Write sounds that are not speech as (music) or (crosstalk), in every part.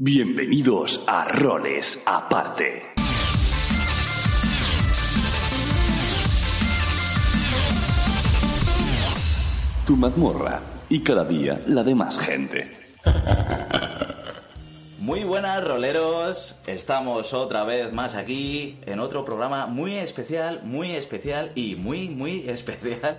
Bienvenidos a Roles Aparte. Tu mazmorra y cada día la de más gente. (laughs) Muy buenas roleros, estamos otra vez más aquí en otro programa muy especial, muy especial y muy, muy especial.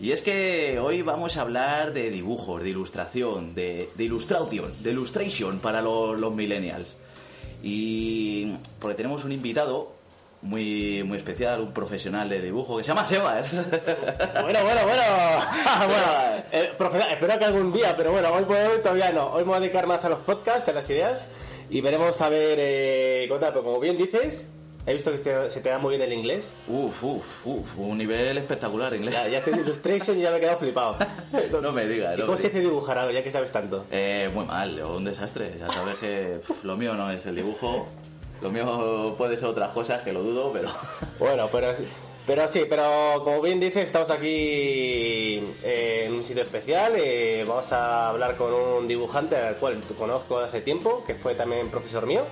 Y es que hoy vamos a hablar de dibujos, de ilustración, de, de illustration, de illustration para lo- los millennials. Y porque tenemos un invitado muy, muy especial, un profesional de dibujo que se llama Sebas. (laughs) Bueno, bueno, bueno. (laughs) bueno eh, espero que algún día, pero bueno, hoy por hoy todavía no. Hoy me voy a dedicar más a los podcasts, a las ideas y veremos a ver eh, como bien dices, he visto que se, se te da muy bien el inglés. Uf, uf, uf, un nivel espectacular inglés. Ya, ya en Illustration y ya me he quedado flipado. (laughs) No me digas, ¿Y no cómo se dice dibujar algo, ya que sabes tanto? Eh, muy mal, un desastre. Ya sabes que uf, lo mío no es el dibujo. Lo mío puede ser otras cosas que lo dudo, pero. (laughs) Bueno, pero, pero sí, pero como bien dices, estamos aquí eh, en un sitio especial. eh, vamos a hablar con un dibujante al cual conozco hace tiempo, que fue también profesor mío.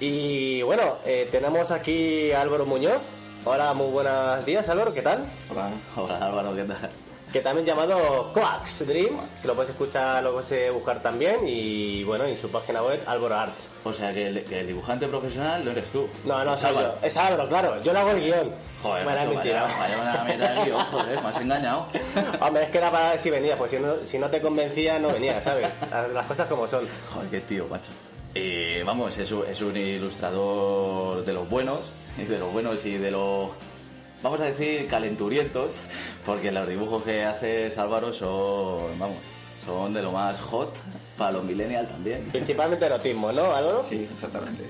Y bueno, eh, tenemos aquí a Álvaro Muñoz. Hola, muy buenos días, Álvaro, ¿qué tal? Hola, Hola Álvaro, ¿qué tal? Que también llamado Coax Dreams, que lo puedes escuchar, lo puedes buscar también. Y bueno, en su página web, Álvaro Arts. O sea que el, que el dibujante profesional no eres tú. No, no, Es. Álvaro. Es Álvaro, claro. Yo le hago el guion. Joder, Bueno, macho, vaya, vaya una meta del guion, joder, me has engañado. (laughs) Hombre, es que era para ver si venía, pues si no, si no te convencía, no venía, ¿sabes? Las, las cosas como son. Joder, qué tío, macho. Y vamos, es un, es un ilustrador de los buenos, y (laughs) de los buenos y de los, vamos a decir, calenturientos, porque los dibujos que haces, Álvaro, son, vamos, son de lo más hot para los millennials también. Principalmente erotismo, ¿no, Álvaro? Sí, exactamente.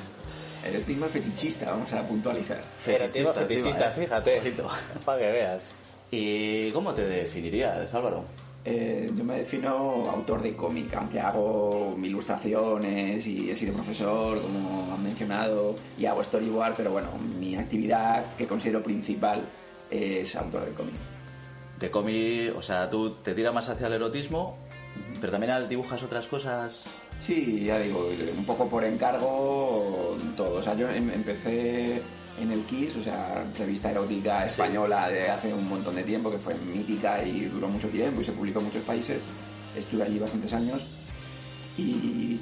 Erotismo fetichista, vamos a puntualizar. Erotismo Fetichista, fetichista, ¿eh? fíjate. (laughs) Para que veas. ¿Y cómo te definirías, Álvaro? Eh, yo me defino autor de cómic, aunque hago ilustraciones y he sido profesor, como han mencionado, y hago storyboard, pero bueno, mi actividad que considero principal es autor de cómic. De cómic, o sea, tú te tiras más hacia el erotismo, pero también dibujas otras cosas. Sí, ya digo, un poco por encargo, todo. O sea, yo em- empecé en el Kiss, o sea, revista erótica española de hace un montón de tiempo, que fue mítica y duró mucho tiempo y se publicó en muchos países. Estuve allí bastantes años y,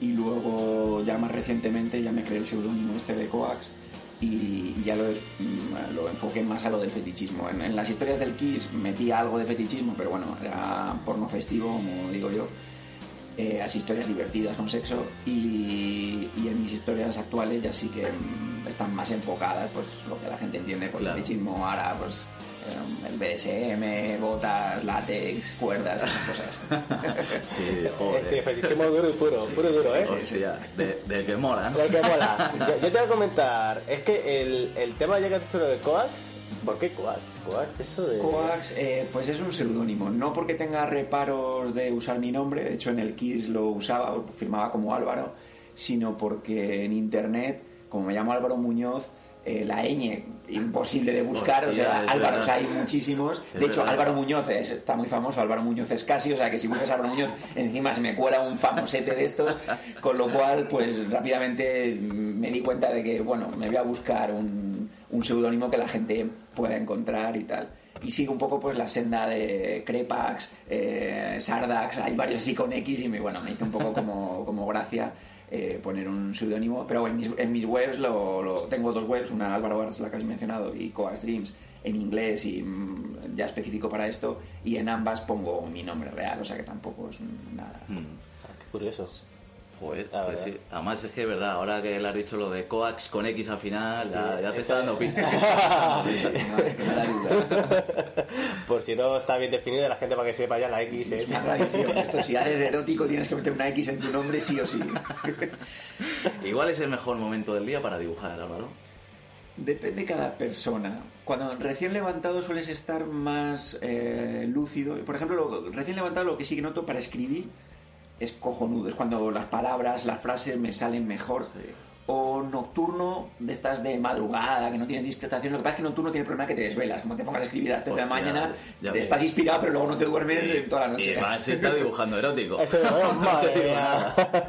y luego ya más recientemente ya me creé el seudónimo este de Coax y ya lo, lo enfoqué más a lo del fetichismo. En, en las historias del Kiss metí algo de fetichismo, pero bueno, era porno festivo, como digo yo eh, las historias divertidas con sexo y, y en mis historias actuales ya sí que mm, están más enfocadas pues lo que la gente entiende por Claro. fetichismo ahora pues eh, el BDSM, botas, látex, cuerdas, esas cosas. (laughs) Sí, (laughs) Eh, sí, fetichismo duro y puro, puro y duro, ¿eh? De- del que mola, ¿no? Que mola. (laughs) Yo, yo te voy a comentar, es que el, el tema ya que has dicho lo de Coax, ¿por qué Coax? Coax, eso de... Coax, eh, pues es un seudónimo, no porque tenga reparos de usar mi nombre, de hecho en el Kiss lo usaba, o firmaba como Álvaro, sino porque en internet, como me llamo Álvaro Muñoz, eh, la ñ imposible de buscar, o sea, Álvaro, o sea, hay muchísimos. Es De hecho, verdad. Álvaro Muñoz es- está muy famoso, Álvaro Muñoz es casi, o sea, que si buscas Álvaro Muñoz, encima se me cuela un famosete de estos, con lo cual, pues rápidamente me di cuenta de que, bueno, me voy a buscar un, un seudónimo que la gente pueda encontrar y tal. Y sigo un poco pues la senda de Crepax, eh, Sardax, hay varios así con X y me, bueno, me hizo un poco como, (laughs) como gracia eh, poner un seudónimo. Pero en mis, en mis webs lo, lo- tengo dos webs, una Álvaro Arts, la que has mencionado, y Coax Dreams en inglés y mm, ya específico para esto. Y en ambas pongo mi nombre real, o sea que tampoco es nada. Mm. Ah, qué curioso. Joder, La pues sí. Además es que es verdad, ahora que le has dicho lo de coax con X al final, ya, ya te está dando pistas. Sí. Por si no está bien definido, la gente para que sepa ya la X Es es... una tradición. Esto, si eres erótico, tienes que meter una X en tu nombre sí o sí. (laughs) Igual es el mejor momento del día para dibujar, Álvaro. Depende cada persona. Cuando recién levantado sueles estar más eh, lúcido. Por ejemplo, lo- recién levantado lo que sí que noto para escribir es cojonudo. Es cuando las palabras, las frases me salen mejor. o nocturno de estas de madrugada, que no tienes discretación. Lo que pasa es que nocturno tiene el problema que te desvelas. Como te pongas a escribir a las 3 de la mañana, ya te ves. estás inspirado, pero luego no te duermes en toda la noche. Y más si está dibujando erótico. Eso (laughs) te.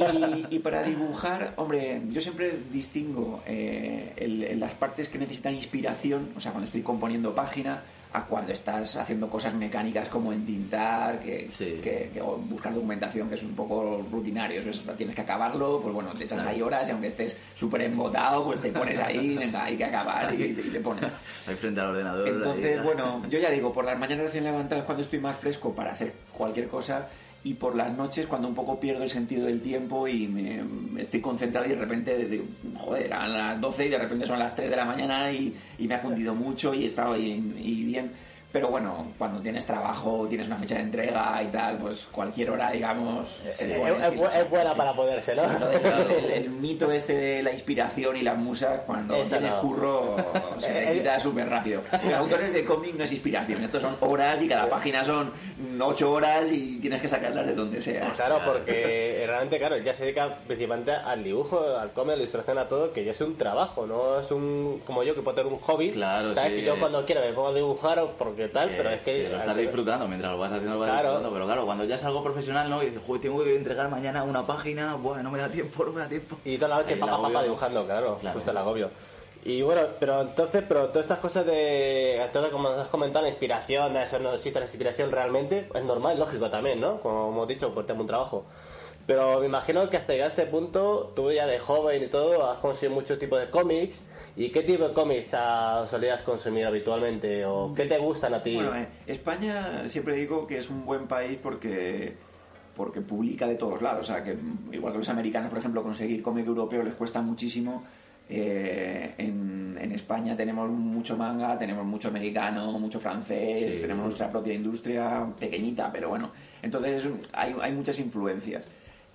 Y, y para dibujar, hombre, yo siempre distingo eh, el- el- las partes que necesitan inspiración, o sea, cuando estoy componiendo página, a cuando estás haciendo cosas mecánicas como entintar, que, Sí. que- que- o buscar documentación, que es un poco rutinario, eso es, tienes que acabarlo, pues bueno, le echas ahí horas y aunque estés súper embotado, pues te pones ahí, venga, hay que acabar y, y le pones. (laughs) Ahí frente al ordenador. Entonces, ahí, bueno, yo ya digo, por las mañanas recién levantadas cuando estoy más fresco para hacer cualquier cosa y por las noches cuando un poco pierdo el sentido del tiempo y me, estoy concentrado y de repente, joder, a las 12 y de repente son las 3 de la mañana y, y me ha cundido mucho y he estado y bien. Pero bueno, cuando tienes trabajo, tienes una fecha de entrega y tal, pues cualquier hora, digamos, Es, te es- buena sí. para poderse, ¿no? Sí, lo del- el, el (laughs) mito este de la inspiración y la musa, cuando Eso tienes no. curro, (laughs) se Eh, te eh, quita súper rápido. Los (laughs) autores de cómic no es inspiración, estos son horas y cada página son ocho horas y tienes que sacarlas de donde sea. Claro, porque realmente, claro, ya se dedica principalmente al dibujo, al cómic, a la ilustración, a todo, que ya es un trabajo, no es un, como yo, que puedo tener un hobby. Claro, ¿sabes? sí. Que yo cuando quiera me pongo a dibujar o porque tal, pero es que... lo estás disfrutando mientras lo vas haciendo, lo vas Claro. disfrutando. Pero claro, cuando ya es algo profesional, ¿no? Y dices, joder, tengo que entregar mañana una página, bueno, no me da tiempo, no me da tiempo. Y toda la noche papá, papá dibujando, claro, Claro. justo el agobio. Y bueno, pero entonces, pero todas estas cosas de, todo como has comentado, la inspiración, eso no existe la inspiración realmente, es normal, lógico también, ¿no? Como hemos dicho, por tema un trabajo. Pero me imagino que hasta llegar a este punto, tú ya de joven y todo, has consumido muchos tipos de cómics. ¿Y qué tipo de cómics ah, solías consumir habitualmente? ¿O qué te gustan a ti? Bueno, eh, España siempre digo que es un buen país porque porque publica de todos lados. O sea, que igual que los americanos, por ejemplo, conseguir cómic europeo les cuesta muchísimo. eh, en, en España tenemos mucho manga, tenemos mucho americano, mucho francés, Sí. tenemos nuestra propia industria pequeñita, pero bueno. Entonces hay, hay muchas influencias.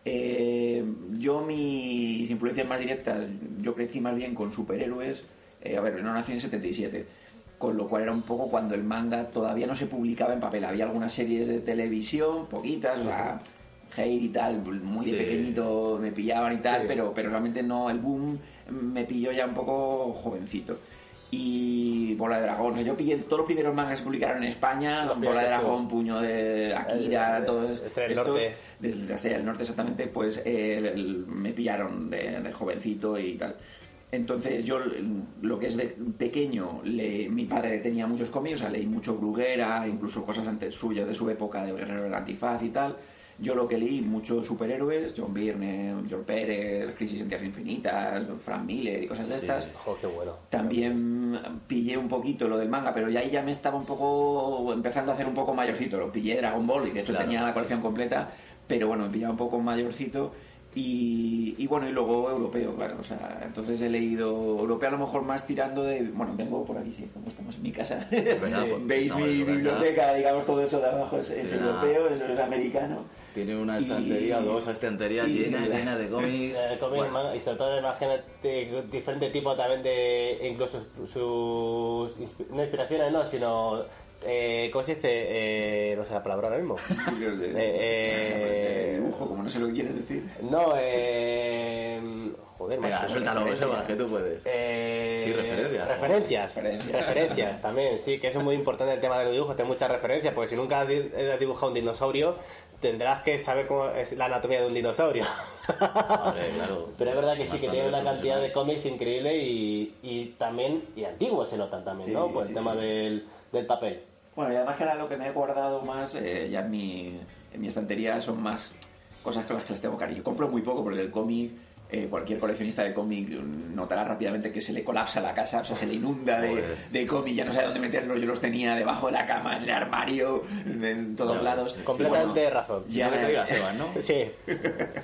Eh, yo mis influencias más directas, yo crecí más bien con superhéroes. Eh, a ver, no nací en el 77, con lo cual era un poco cuando el manga todavía no se publicaba en papel. Había algunas series de televisión, poquitas, o sea, Hate y tal, muy de pequeñito me pillaban y tal, Sí. pero, pero realmente no, el boom me pilló ya un poco jovencito. Y Bola de Dragón, o sea, yo pillé todos los primeros mangas que se publicaron en España, Los Bola de. Dragón, Puño de Akira, El- todos Estrella del estos, Norte. desde del Norte exactamente, pues eh, el- el- me pillaron de, de jovencito y tal. Entonces yo lo que es de pequeño, le- mi padre tenía muchos cómics, o sea, leí mucho Bruguera, incluso cosas antes suyas de su época de Guerrero del Antifaz y tal. Yo lo que leí, muchos superhéroes, John Byrne, George Pérez, Crisis en Tierras Infinitas, Frank Miller y cosas de Sí. estas. Jo, qué bueno. También pillé un poquito lo del manga, pero ya ahí ya me estaba un poco empezando a hacer un poco mayorcito. Lo pillé Dragon Ball y de hecho Claro. tenía la colección completa, pero bueno, me pillaba un poco mayorcito. Y, y bueno, y luego europeo, claro. O sea, entonces he leído europeo a lo mejor más tirando de. Bueno, tengo por aquí, sí, como estamos en mi casa. (laughs) Pues, Veis no, mi biblioteca, digamos, todo eso de abajo es, europeo, eso es americano. Tiene una Y- estantería, dos estanterías y- llenas, llenas de cómics. Eh, cómic, Bueno, manga, y sobre todo imagínate diferente tipo también de incluso sus no inspiraciones no sino eh, ¿cómo se dice? Eh, no sé la palabra ahora mismo (laughs) de, de- Eh, de dibujo, como no sé lo que quieres decir. no eh, joder Venga, macho. suéltalo, referencia. Seba, que tú puedes. Eh, Sí, referencias. Referencias. Referencias. Referencias, también, sí, que eso es muy importante el tema de los dibujos, tener muchas referencias, porque si nunca has dibujado un dinosaurio, tendrás que saber cómo es la anatomía de un dinosaurio. (laughs) Claro. Pero es verdad que sí, que tiene una cantidad de cómics increíble y, y también, y antiguos se notan también, Sí, ¿no? Por sí, el tema sí. del, del papel. Bueno, y además que ahora lo que me he guardado más, eh, ya en mi, en mi estantería, son más cosas con las que les tengo cariño. Compro muy poco porque el cómic, eh, cualquier coleccionista de cómic notará rápidamente que se le colapsa la casa, o sea, se le inunda de, cómic, ya no sabe dónde meterlos. Yo los tenía debajo de la cama, en el armario, en todos lados. Completamente Bueno, razón. Ya Ya, que te diga Sebas, ¿no? (laughs) Sí,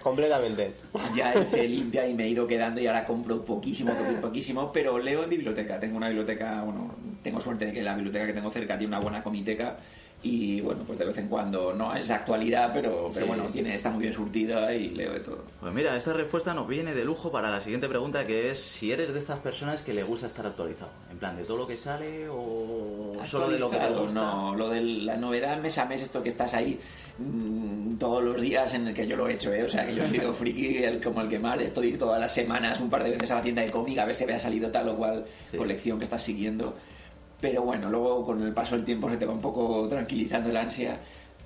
completamente. ya hice limpia y me he ido quedando y ahora compro poquísimo, poquísimo, poquísimo, pero leo en biblioteca. Tengo una biblioteca, bueno, tengo suerte de que la biblioteca que tengo cerca tiene una buena comiteca y bueno, pues de vez en cuando, no es actualidad, pero, pero Sí. bueno, tiene, está muy bien surtida y leo de todo. Pues mira, esta respuesta nos viene de lujo para la siguiente pregunta, que es si eres de estas personas que le gusta estar actualizado. En plan, de todo lo que sale o solo de lo que te gusta. No, lo de la novedad mes a mes, esto que estás ahí mm, todo todos los días en el que yo lo he hecho, ¿eh? O sea, que yo he sido (laughs) friki el, como el que más estoy todas las semanas, un par de veces a la tienda de cómic a ver si me ha salido tal o cual Sí. colección que estás siguiendo. Pero bueno, luego con el paso del tiempo se te va un poco tranquilizando el ansia.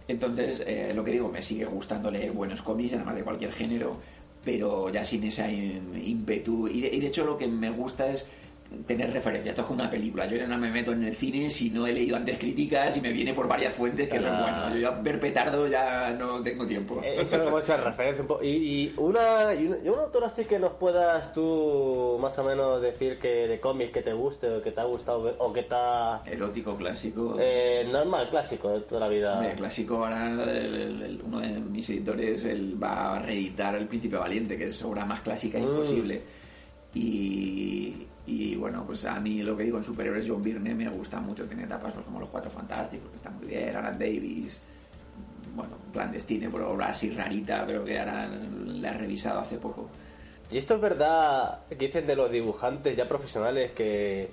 Entonces, eh, lo que digo, me sigue gustando leer buenos cómics, además de cualquier género, pero ya sin ese ímpetu. Y de, y de hecho lo que me gusta es tener referencias. Esto es como una película. Yo ya no me meto en el cine si no he leído antes críticas y me viene por varias fuentes, que es Claro. bueno. Yo ya ver petardo ya no tengo tiempo. Eh, Eso como esa referencia un poco. Y, y una, y, una, y un autor así que nos puedas tú más o menos decir que de cómics que te guste o que te ha gustado o que ha... Erótico, clásico. Eh, normal, clásico de toda la vida. Clásico ahora el- el- el- uno de mis editores él va a reeditar El Príncipe Valiente, que es obra más clásica Mm. imposible. Y, y, bueno, pues a mí lo que digo en superhéroes John Byrne me gusta mucho, tiene etapas pues, como Los Cuatro Fantásticos, que está muy bien, Alan Davis, bueno, clandestine, por obra así rarita, pero que ahora la he revisado hace poco. Y esto es verdad que dicen de los dibujantes ya profesionales que,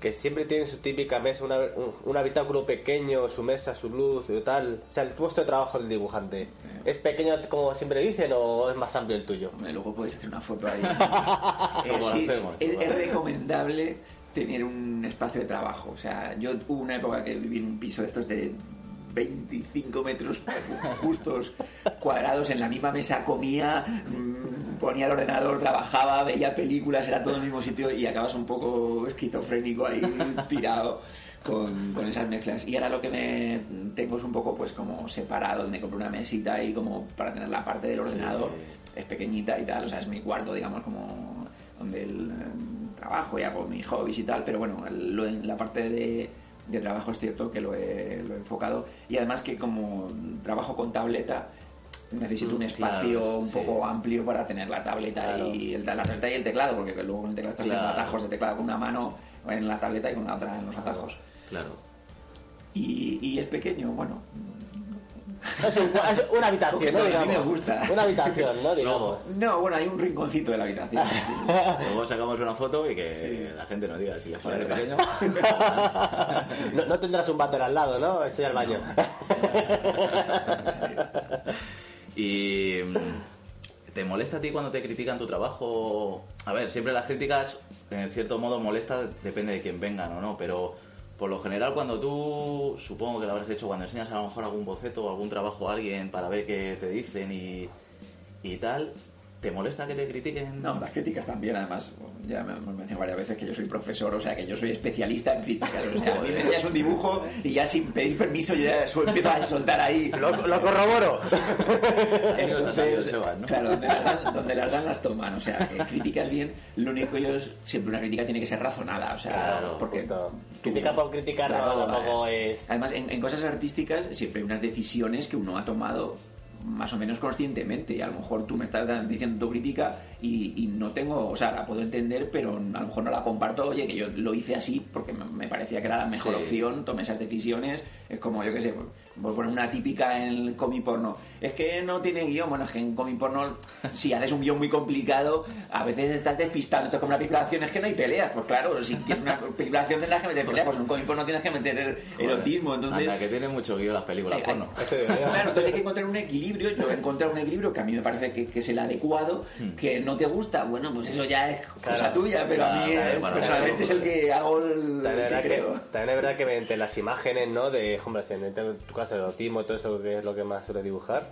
que siempre tienen su típica mesa, una- un, un habitáculo pequeño, su mesa, su luz y tal. O sea, el puesto de trabajo del dibujante. ¿Es pequeño como siempre dicen o es más amplio el tuyo? Hombre, Luego podéis hacer una foto ahí. (laughs) Eh, sí, hacemos, es, es recomendable tener un espacio de trabajo. O sea, yo hubo una época que viví en un piso de estos de 25 metros (laughs) justos cuadrados en la misma mesa, comía, ponía el ordenador, trabajaba, veía películas, era todo en el mismo sitio y acabas un poco esquizofrénico ahí, (laughs) pirado. Con, con esas mezclas y ahora lo que me tengo es un poco pues como separado me compré una mesita y como para tener la parte del ordenador es pequeñita y tal, o sea, es mi cuarto, digamos, como donde el, eh, trabajo y hago mis hobbies y tal, pero bueno, lo- en la parte de, de trabajo es cierto que lo he, lo he enfocado y además que como trabajo con tableta necesito un Mm, espacio claro, un sí. poco amplio para tener la tableta Claro. y el, la tableta y el teclado, porque luego con el teclado estás haciendo Claro. atajos de teclado con una mano en la tableta y con la otra en los atajos. Claro. Y, y es pequeño, bueno, Es, un- es una habitación, ¿no? a mí me gusta. Una habitación, ¿no? (laughs) Digamos. no, bueno, hay un rinconcito de la habitación. (laughs) sí. Luego sacamos una foto y que la gente nos diga si les parece pequeño. (laughs) No, no tendrás un váter al lado, ¿no? Ese ya el baño. Y mm, ¿te molesta a ti cuando te critican tu trabajo? A ver, siempre las críticas en cierto modo molesta, depende de quién vengan o no, pero por lo general cuando tú, supongo que lo habrás hecho cuando enseñas a lo mejor algún boceto o algún trabajo a alguien para ver qué te dicen y, y tal, ¿te molesta que te critiquen? No, las críticas también, además, ya me hemos mencionado varias veces que yo soy profesor, o sea, que yo soy especialista en críticas. O sea, a mí me enseñas un dibujo y ya sin pedir permiso yo ya su- empiezo a soltar ahí. Lo, lo corroboro. (laughs) ¿no? Claro, donde las, dan, donde las dan las toman, o sea, que críticas bien, lo único que yo es, siempre una crítica tiene que ser razonada, o sea, Claro, porque justo. tú- Criticar por criticar no, Claro, tampoco es... Además, en, en cosas artísticas siempre hay unas decisiones que uno ha tomado más o menos conscientemente y a lo mejor tú me estás diciendo tu crítica y, y no tengo, o sea, la puedo entender, pero a lo mejor no la comparto, oye, que yo lo hice así porque me, parecía que era la mejor Sí. opción, tomé esas decisiones, es como, yo qué sé, voy a poner una típica en el cómic porno, es que no tiene guion, bueno, es que en cómic porno, (laughs) si haces un guion muy complicado, a veces estás despistando, esto es como una película de acción, es que no hay peleas, pues claro, si tienes una (laughs) película de acción tendrás que meter peleas, pues en un cómic porno tienes que meter erotismo, entonces... Anda, que tiene mucho guion las películas Sí, porno. hay- Claro, entonces hay que encontrar un equilibrio. Yo he encontrado un equilibrio que a mí me parece que, que es el adecuado, que no te gusta, bueno, pues eso ya es cosa Claro. tuya, pero a mí Claro, eh, claro, personalmente es el que hago el También es, que verdad que, creo. también es verdad que mediante las imágenes, ¿no? De, hombre, en tu caso, y todo eso que es lo que más suele dibujar,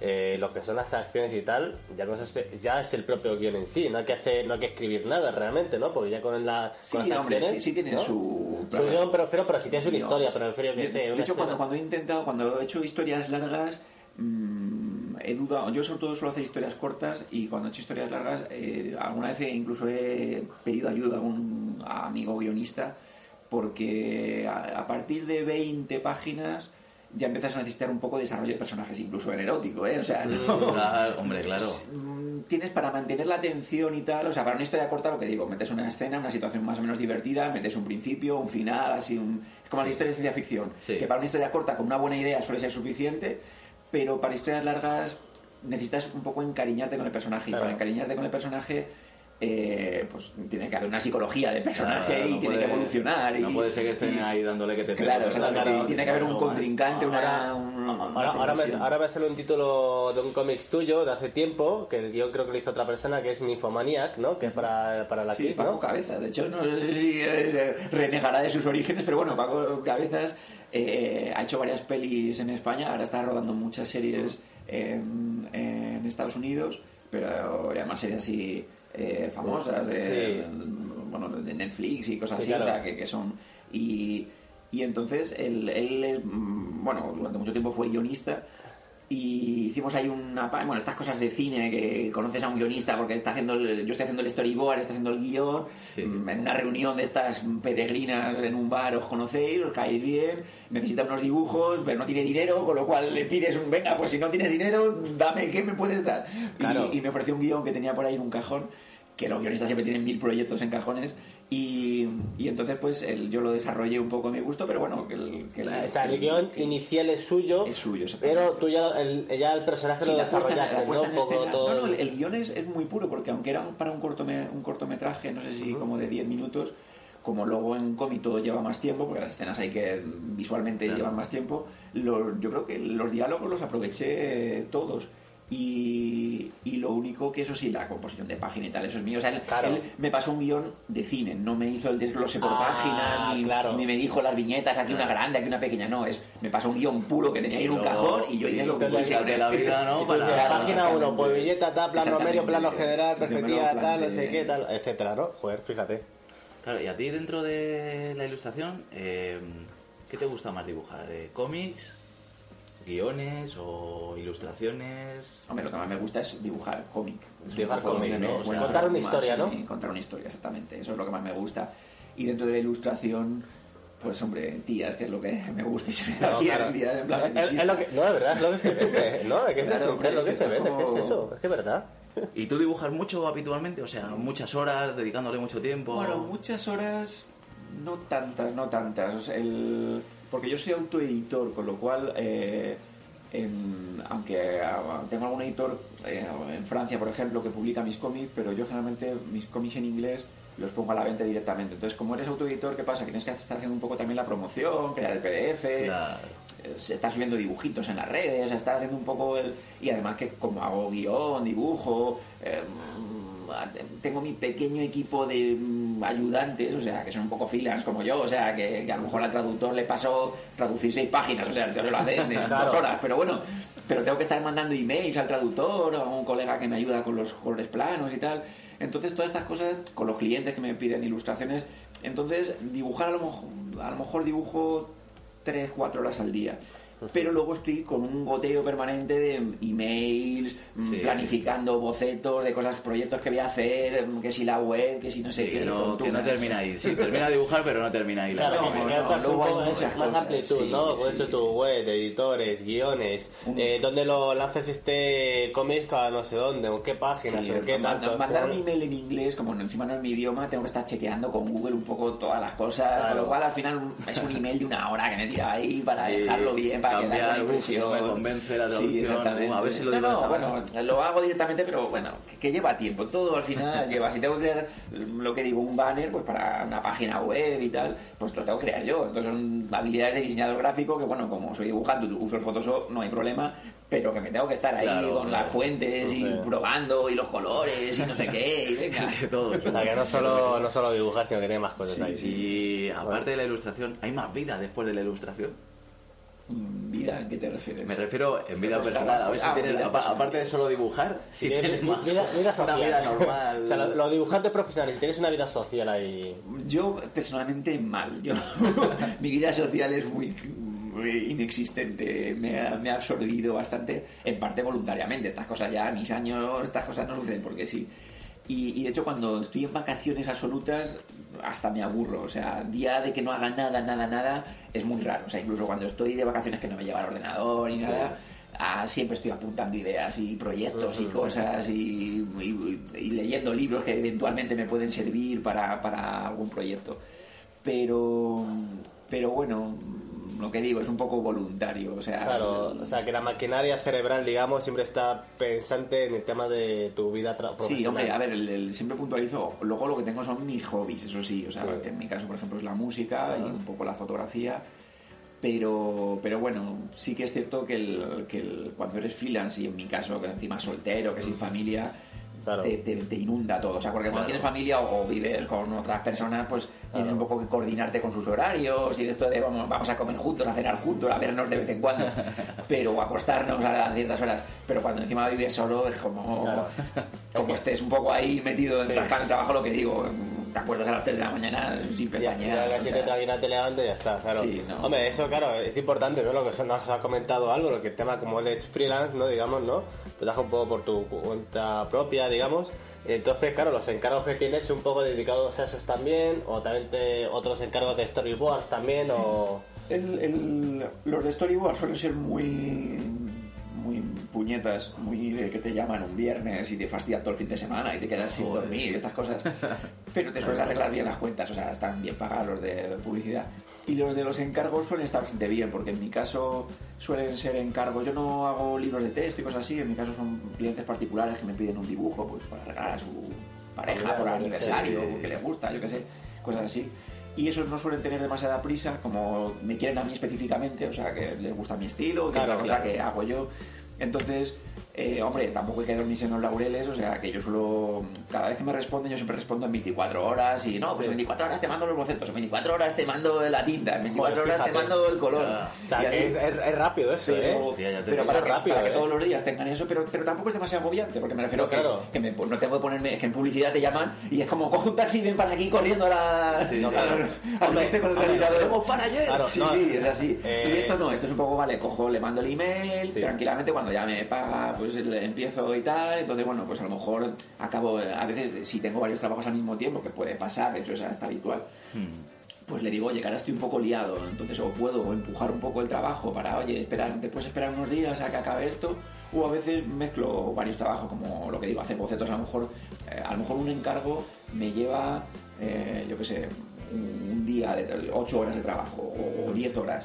eh, lo que son las acciones y tal, ya, no es, ya es el propio guion en sí, no hay que hacer, no hay que escribir nada realmente, ¿no? Porque ya con, la, Sí, con las hombre, acciones, sí, sí tiene ¿no? su... Su guion, pero, pero, pero si tienes una No. historia, pero refiero que De, sé, de hecho, cuando, cuando he intentado, cuando he hecho historias largas, mm, he dudado. Yo, sobre todo, suelo hacer historias cortas y cuando he hecho historias largas, eh, alguna vez incluso he pedido ayuda a un amigo guionista porque a, a partir de 20 páginas ya empiezas a necesitar un poco de desarrollo de personajes, incluso en erótico, ¿eh? O sea, no- (laughs) Claro, hombre, claro. Mm, tienes para mantener la atención y tal, o sea, para una historia corta lo que digo, metes una escena, una situación más o menos divertida, metes un principio, un final, así un... Es como las historias de ciencia ficción, Sí. que para una historia corta con una buena idea suele ser suficiente, pero para historias largas necesitas un poco encariñarte con el personaje, y Claro. para encariñarte con el personaje eh, pues tiene que haber una psicología de personaje Claro, y tiene que evolucionar. No y- puede ser que estén y- ahí dándole que te Claro, pegue, y tiene que haber un contrincante, una, Ahora, una ahora, ahora me, ahora me sale un título de un cómics tuyo de hace tiempo, que yo creo que lo hizo otra persona, que es Nymphomaniac, ¿no? Que es para, para la Sí, Kid, Paco ¿no? Cabezas. De hecho, no sé si eh, renegará de sus orígenes, pero bueno, Paco Cabezas eh, ha hecho varias pelis en España, ahora está rodando muchas series en, en Estados Unidos, pero además series así eh, famosas de, bueno, de Netflix y cosas Sí, así, claro. o sea, que, que son... Y, y entonces él, él mm, bueno, durante mucho tiempo fue guionista y hicimos ahí una bueno estas cosas de cine que conoces a un guionista porque está haciendo el- yo estoy haciendo el storyboard está haciendo el guion Sí. en una reunión de estas peregrinas en un bar os conocéis os caéis bien necesita unos dibujos pero no tiene dinero con lo cual le pides un venga pues si no tienes dinero dame qué me puedes dar Y- Claro. y, me ofreció un guion que tenía por ahí en un cajón que los guionistas siempre tienen mil proyectos en cajones y, y entonces pues el- yo lo desarrollé un poco a mi gusto pero bueno que el, que O sea, el guion inicial es suyo, Es suyo, pero tú ya el, ya el personaje Sí, lo desarrollaste, la puesta ¿no? poco todo No, no, el, guion es, es muy puro, porque aunque era un- para un, cortome- un cortometraje, no sé si como de 10 minutos, como luego en cómic todo lleva más tiempo, porque las escenas hay que visualmente Claro. llevan más tiempo, lo- yo creo que los diálogos los aproveché todos. Y, y lo único que eso sí, la composición de página y tal, eso es mío. O sea, él, Claro. él me pasó un guion de cine, no me hizo el desglose por Ah, páginas, ni, claro. ni me dijo las viñetas, aquí una grande, aquí una pequeña, no, es me pasó un guion puro que tenía ahí en un cajón y yo hice lo que de la vida, ¿no? (laughs) Para- página 1, pues viñeta, tal, plano medio, plano general, perspectiva, tal, no sé qué, tal, (laughs) etcétera, ¿no? Joder, fíjate. Claro, y a ti dentro de la ilustración, eh, ¿qué te gusta más dibujar? Eh, ¿Cómics? ¿Guiones o ilustraciones? Hombre, lo que más me gusta es dibujar cómic. Es Dibujar cómic, ¿no? O sea, contar una historia, ¿no? Contar una historia, exactamente. Eso es lo que más me gusta. Y dentro de la ilustración, pues hombre, tías, que es lo que me gusta y se me da No, bien, claro. tías, en plan, Es, es lo que, no, de verdad, es lo que se vende, ¿no? Es que es, Claro, eso, hombre, es lo que que se es vende, es como- es eso, es que es verdad. ¿Y tú dibujas mucho habitualmente? O sea, muchas horas, dedicándole mucho tiempo. Bueno, muchas horas, no tantas, no tantas. O sea, el- porque yo soy autoeditor, con lo cual, eh, en- aunque ah, tengo algún editor eh, en Francia, por ejemplo, que publica mis cómics, pero yo generalmente mis cómics en inglés los pongo a la venta directamente. Entonces, como eres autoeditor, ¿qué pasa? Que tienes que estar haciendo un poco también la promoción, crear el PDF, Claro. eh, se está subiendo dibujitos en las redes, se está haciendo un poco el... Y además que como hago guion, dibujo, eh, tengo mi pequeño equipo de mm, ayudantes, o sea, que son un poco freelance como yo, o sea, que, que a lo mejor al traductor le pasó traducir seis páginas, o sea, el tío se lo hace en (laughs) Claro. dos horas, pero bueno, pero tengo que estar mandando emails al traductor, a un colega que me ayuda con los colores planos y tal. Entonces, todas estas cosas, con los clientes que me piden ilustraciones, entonces, dibujar a lo mejor, a lo mejor dibujo 3, 4 horas al día. Pero luego estoy con un goteo permanente de emails, mm, Sí. planificando bocetos de cosas, proyectos que voy a hacer, mm, que si la web, que si no sé Sí, qué. que no, que no termina ahí. Sí, termina de dibujar, pero no termina ahí. la Claro, no, no, encanta luego hay muchas más cosas, amplitud, sí, ¿no? Sí. hecho tu web, editores, guiones, Un- eh, ¿dónde lo lanzas este cómic cada no sé dónde? ¿En qué páginas? Sí, ¿En qué tanto? mandar un email en inglés, como encima no es mi idioma, tengo que estar chequeando con Google un poco todas las cosas, Claro. con lo cual al final es un email de una hora que me tira ahí para Sí, dejarlo bien, para cambiar, la uf, impresión. no me convence la traducción, uf, a ver si lo No, digo no, esta bueno, lo hago directamente, pero bueno, que, que lleva tiempo. Todo al final (laughs) lleva. Si tengo que crear lo que digo, un banner, pues para una página web y tal, pues lo tengo que crear yo. Entonces son habilidades de diseñador gráfico que, bueno, como soy dibujante, uso el Photoshop, no hay problema, pero que me tengo que estar ahí Claro, con claro. las fuentes y probando y los colores y no sé qué. Y venga. (laughs) De todo. O sea, que no solo, no solo dibujar, sino que tiene más cosas Sí, ahí. Y aparte de la ilustración, ¿hay más vida después de la ilustración? Vida, ¿a qué te refieres? Me refiero en vida Pues personal, a ver si ah, tienes, vida apa- personal. aparte de solo dibujar, si tienes vida, más (laughs) vida, vida una vida normal. o sea, los, dibujantes profesionales, si tienes una vida social ahí. Yo personalmente mal. Yo, (laughs) mi vida social es muy, muy inexistente. Me ha, me ha absorbido bastante, en parte voluntariamente. Estas cosas ya a mis años, estas cosas no suceden porque sí. Y, y de hecho cuando estoy en vacaciones absolutas hasta me aburro. O sea, día de que no haga nada, nada, nada es muy raro. O sea, incluso cuando estoy de vacaciones que no me lleva el ordenador ni nada. ah, siempre estoy apuntando ideas y proyectos y cosas y, y- y leyendo libros que eventualmente me pueden servir para, para algún proyecto. Pero, pero bueno, lo que digo, es un poco voluntario. O sea, Claro, o sea, que la maquinaria cerebral, digamos, siempre está pensante en el tema de tu vida profesional. Sí, hombre, a ver, el, el- siempre puntualizo. Luego lo que tengo son mis hobbies, eso sí. O sea, Sí. que en mi caso, por ejemplo, es la música y un poco la fotografía. Pero, pero bueno, sí que es cierto que, el, que el- cuando eres freelance y en mi caso, que encima soltero, que sin familia, Claro. te, te- te inunda todo. O sea, porque cuando Claro. tienes familia o, o vives con otras personas, pues tienes un poco que coordinarte con sus horarios y de esto de vamos, vamos a comer juntos, a cenar juntos, a vernos de vez en cuando, (laughs) pero a acostarnos a ciertas horas. Pero cuando encima vives solo es como, como estés un poco ahí metido en Sí. el trabajo, lo que digo, te acuerdas a las 3 de la mañana sin Ya, pestañear. o casi sea, te tranquila, te levantas y ya está, claro. Sí, no. Hombre, eso, claro, es importante, ¿no? Lo que se nos ha comentado algo, lo que el tema, como él es freelance, ¿no? Digamos, ¿no? Te das un poco por tu cuenta propia, digamos. Entonces, claro, los encargos que tienes un poco dedicados a esos también, o también te- otros encargos de storyboards también, o... El- el- los de Storyboard suelen ser muy muy puñetas, muy de que te llaman un viernes y te fastidian todo el fin de semana y te quedas sin dormir y estas cosas. (laughs) Pero te sueles arreglar bien las cuentas, o sea, están bien pagados los de publicidad. Y los de los encargos suelen estar bastante bien, porque en mi caso suelen ser encargos. Yo no hago libros de texto y cosas así, en mi caso son clientes particulares que me piden un dibujo pues para regalar a su pareja por aniversario, sí. que les gusta, yo qué sé, cosas así. Y esos no suelen tener demasiada prisa, como me quieren a mí específicamente, o sea, que les gusta mi estilo, que Claro, es la cosa claro. que hago yo. Entonces, eh, hombre, tampoco hay que dormirse en los laureles, o sea, que yo suelo, cada vez que me responden, yo siempre respondo en 24 horas y no, pues en 24 horas te mando los bocetos, en 24 horas te mando la tinta, en 24 Joder, horas te mando el color. O Y sea, que es, es- es rápido eso, Pero, ¿eh? Hostia, ya te pero para, que, rápido, para que ¿eh? todos los días tengan eso, pero, pero tampoco es demasiado agobiante, porque me refiero No, que, claro. que me- no tengo que ponerme, es que en publicidad te llaman y es como coge un taxi y ven para aquí corriendo a la, Sí, a- claro. al Hombre, frente con el no. "Vamos para ayer! Claro, sí, no. sí, es así. Eh, Y esto no, esto es un poco, vale, cojo, le mando el email, Sí. tranquilamente, cuando ya me paga, pues empiezo y tal, entonces bueno, pues a lo mejor acabo, a veces si tengo varios trabajos al mismo tiempo, que puede pasar, de hecho es hasta habitual, pues le digo, oye, que ahora estoy un poco liado, entonces o puedo empujar un poco el trabajo para, oye, esperar, después esperar unos días a que acabe esto, o a veces mezclo varios trabajos, como lo que digo, hacer bocetos, a lo mejor, eh, a lo mejor un encargo me lleva, eh, yo qué sé, un, un día de 8 horas de trabajo o 10 horas,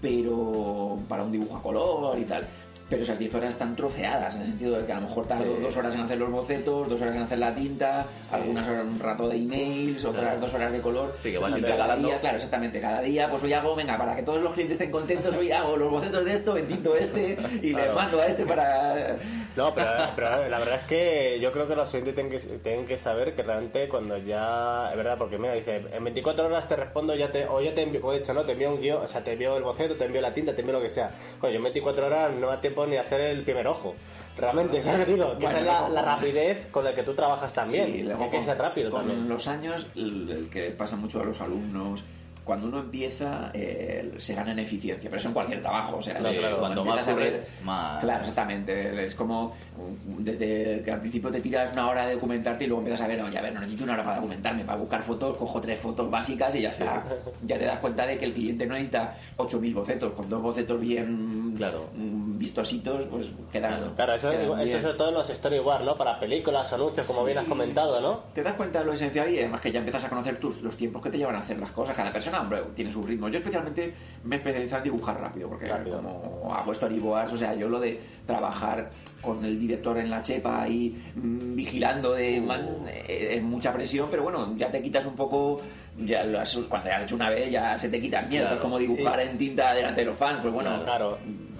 pero para un dibujo a color y tal. Pero esas 10 horas están troceadas, en el sentido de que a lo mejor tardo Sí. dos horas en hacer los bocetos, dos horas en hacer la tinta, algunas horas un rato de emails, otras Claro. dos horas de color. Sí, que vas Y cada día, claro, exactamente, cada día pues hoy hago, venga, para que todos los clientes estén contentos, hoy hago los bocetos de esto, tinto este, y Claro. les mando a este para... No, pero, pero la verdad es que yo creo que los oyentes tienen que, tienen que saber que realmente cuando ya... Es verdad, porque mira, dice, en 24 horas te respondo ya te, o ya te envío, como he dicho, ¿no? Te envío un guion, o sea, te envío el boceto, te envío la tinta, te envío lo que sea. Bueno, yo en 24 horas no da tiempo ni a hacer el primer ojo. Realmente, ¿sabes lo que digo? Que Bueno, esa es la, rapidez con la que tú trabajas también. Sí, que hay que ser rápido con también. los años, el que pasa mucho a los alumnos, cuando uno empieza, eh, se gana en eficiencia, pero eso en cualquier trabajo. O sea, Sí, claro, cuanto más empiezas a ver- curres, más- Claro, exactamente. Es como desde que al principio te tiras una hora de documentarte y luego empiezas a ver, oye, a ver, no necesito una hora para documentarme, para buscar fotos, cojo tres fotos básicas y ya está. Ya te das cuenta de que el cliente no necesita 8.000 bocetos, con dos bocetos bien Claro. vistositos, pues quedan. Claro, eso, quedan eso sobre todo en los storyboards, ¿no? Para películas, anuncios, como bien has comentado, ¿no? Te das cuenta de lo esencial y además que ya empiezas a conocer tus, los tiempos que te llevan a hacer las cosas. Cada persona, hombre, tiene su ritmo. Yo especialmente me he especializado en dibujar rápido, porque Rápido. como hago storyboards, o sea, yo lo de trabajar con el director en la chepa ahí mm, vigilando de man- eh, es mucha presión, pero bueno, ya te quitas un poco, ya lo has- cuando ya has hecho una vez ya se te quita el miedo, Claro, es como dibujar sí. en tinta delante de los fans, pues bueno, Claro.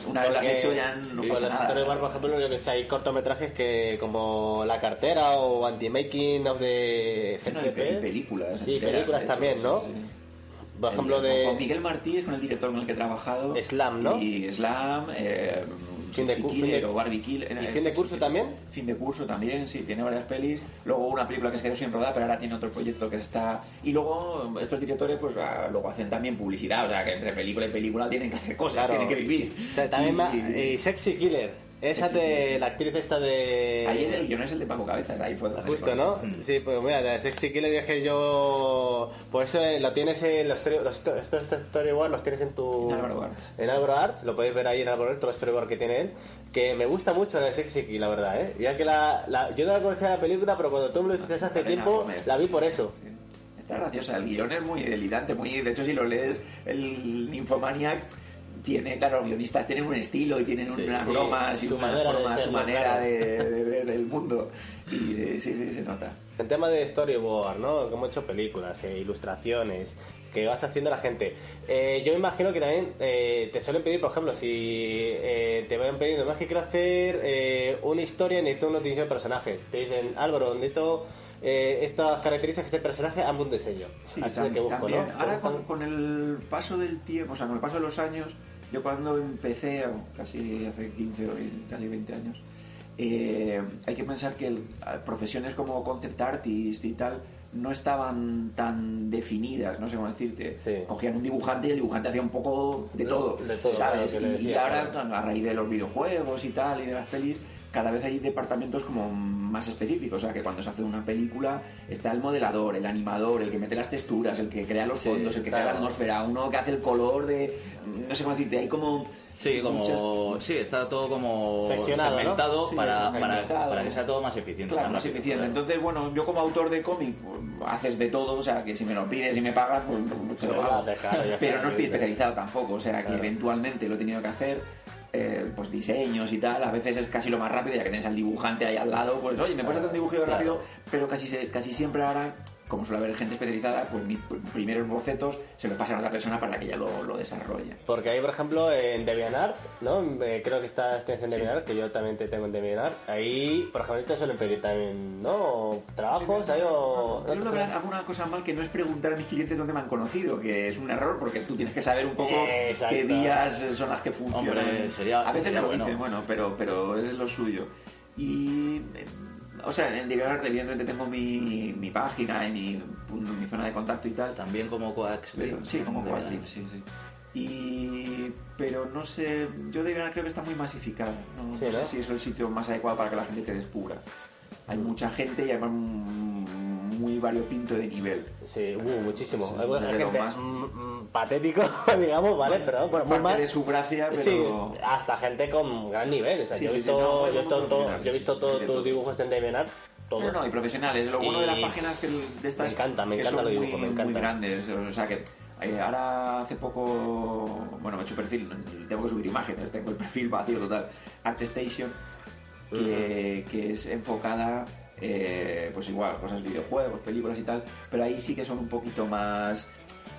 una vez lo has hecho ya no pasa nada. storyboards, por ejemplo, yo que sé, hay cortometrajes que como La cartera o Anti-Making of the No, y y GCP. películas. Sí, películas hecho, también, sí, ¿no? sí. Por ejemplo, El- de... Con Miguel Martí es con el director con el que he trabajado. Slam, ¿no? Y Slam, eh, Fin de cu- fin Killer de- o Barbie Killer. ¿Y eh, fin de curso Killer. también? Fin de curso también, sí, tiene varias pelis. Luego una película que se quedó sin rodar, pero ahora tiene otro proyecto que está... Y luego estos directores pues ah, luego hacen también publicidad, o sea que entre película y película tienen que hacer cosas, Claro. tienen que vivir. O sea, también Y- y Sexy Killer. Esa de la actriz esta de... Ahí es el guion es el de Paco Cabezas, ahí fue Justo, ¿no? Sí, pues mira, de Sexy Killer que yo... Pues eso lo tienes en los, los sto- estos estos storyboards los tienes en tu... En Álvaro Arts. En Álvaro Arts, lo podéis ver ahí en Álvaro Arts, todo el storyboard que tiene él. Que me gusta mucho el Sexy Killer, la verdad, ¿eh? Ya que la, la- yo no la conocía la película, pero cuando tú me lo dijiste hace tiempo, Gómez. la vi por eso. Sí. Está graciosa, el guion es muy delirante, muy... De hecho, si lo lees, el Nymphomaniac tiene, claro, los guionistas tienen un estilo y tienen Sí, unas sí, bromas y su una manera de forma, su manera claro. de, de ver el mundo. Y eh, sí, sí, se nota. El tema de storyboard, ¿no? Que hemos hecho películas, eh, ilustraciones, que vas haciendo la gente. Eh, yo imagino que también eh, te suelen pedir, por ejemplo, si eh, te van pidiendo, más que quiero hacer eh, una historia, necesito una definición de personajes. Te dicen, Álvaro, necesito eh, estas características de este personaje, hazme un diseño. Sí, Así es tam- que busco, también. ¿no? Ahora con, con el paso del tiempo, o sea, con el paso de los años, yo cuando empecé, casi hace 15 o casi 20 años, eh, hay que pensar que el- profesiones como concept artist y tal no estaban tan definidas, no sé cómo decirte. Sí. Cogían un dibujante y el dibujante hacía un poco de todo, de todo, ¿sabes? Y- ahora, claro. a raíz de los videojuegos y tal, y de las pelis, cada vez hay departamentos como más específicos. O sea, que cuando se hace una película está el modelador, el animador, el que mete las texturas, el que crea los Sí, fondos, el que crea la atmósfera, uno que hace el color de... No sé cómo decirte, hay como... Sí, como muchas- sí, está todo como Seccionado, ¿no? segmentado Sí, para, para, para que sea todo más eficiente. Claro, más eficiente. Entonces, bueno, yo como autor de cómic pues, haces de todo, o sea, que si me lo pides y me pagas, pues, pues te lo hago. Pero no estoy especializado tampoco, o sea, que eventualmente lo he tenido que hacer, eh, pues diseños y tal, a veces es casi lo más rápido, ya que tienes al dibujante ahí al lado, pues oye, me puedes hacer un dibujito Claro. rápido, pero casi, casi siempre ahora, como suele haber gente especializada, pues mis pr- primeros bocetos se los pasan a otra persona para que ella lo, lo desarrolle. Porque ahí, por ejemplo, en DeviantArt, ¿no? Eh, creo que estás tienes en DeviantArt, que yo también te tengo en DeviantArt. Ahí, por ejemplo, te suelen pedir también, ¿no? Trabajos, ahí o... Yo la verdad hago una cosa mal que no es preguntar a mis clientes dónde me han conocido, que es un error porque tú tienes que saber un poco Exacto. qué vías son las que funcionan. Hombre, sería- a veces sería lo bueno. dicen, bueno, pero, pero es lo suyo. Y, eh, o sea, en DeviantArt evidentemente tengo mi, mi página y mi, mi zona de contacto y tal. También como Coax. Pero, sí, como de Coax verdad. Team, sí, sí. Y, pero no sé, yo de verdad creo que está muy masificado. No, Sí, no sé si es el sitio más adecuado para que la gente te descubra. Hay mucha gente y además muy variopinto de nivel. Sí, uh, muchísimo. Sí, Hay gente más- patético, (laughs) digamos, ¿vale? Pero bueno, muy Parte mal. de su gracia, pero... Sí, hasta gente con gran nivel. O sea, Sí, yo, he visto, no, yo todo- yo he todos tus todo. dibujos en DeviantArt, todos. No, no, y profesionales. Lo bueno de las Y- páginas que de estas Me encanta, me encanta los dibujos, muy, me encanta. muy grandes. O sea que eh, ahora hace poco, bueno, me he hecho perfil, tengo que subir imágenes, tengo el perfil vacío total. ArtStation, que, que es enfocada, eh, pues igual, cosas videojuegos, películas y tal, pero ahí sí que son un poquito más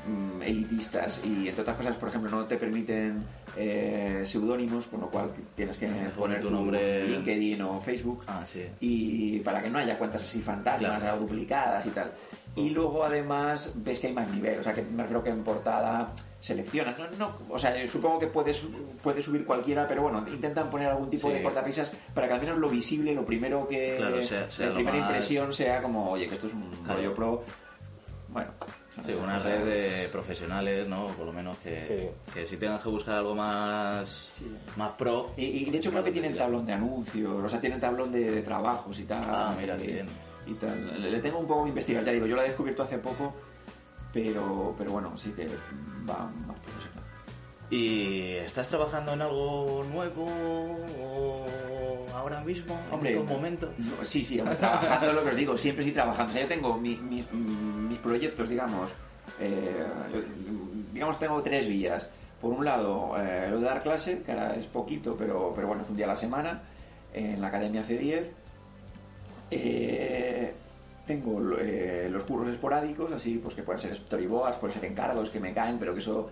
mm, elitistas y entre otras cosas, por ejemplo, no te permiten eh, seudónimos, con lo cual tienes que poner tu tu nombre. LinkedIn o Facebook Ah, sí. y para que no haya cuentas así fantasmas Claro. o duplicadas y tal. Y luego además ves que hay más nivel, o sea que me refiero que en portada seleccionan, no, no, o sea, supongo que puedes, puedes subir cualquiera, pero bueno, intentan poner algún tipo Sí. de cortapisas para que al menos lo visible, lo primero que, Claro, sea- sea la primera más- impresión sea como, oye, que esto es un Claro. rollo pro, bueno. Sí, una cosas. red de profesionales, ¿no? Por lo menos que, Sí. que si tengan que buscar algo más, Sí. más pro. Y, y de hecho creo que tienen tablón de anuncios, o sea, tienen tablón de, de trabajos y tal. Ah, mira, y, bien. y tal. Le, le tengo un poco que investigar, ya digo, yo lo he descubierto hace poco, pero, pero bueno, sí que va más profesional. ¿Y estás trabajando en algo nuevo o ahora mismo, en Hombre, estos momentos? no, sí, sí, trabajando lo que os digo, siempre estoy trabajando. O sea, yo tengo mi- mi- mis proyectos, digamos, eh, digamos, tengo tres vías. Por un lado, eh, lo de dar clase, que ahora es poquito, pero, pero bueno, es un día a la semana, en la Academia C10. Eh, tengo eh, los cursos esporádicos, así pues que pueden ser storyboards, pueden ser encargos que me caen, pero que eso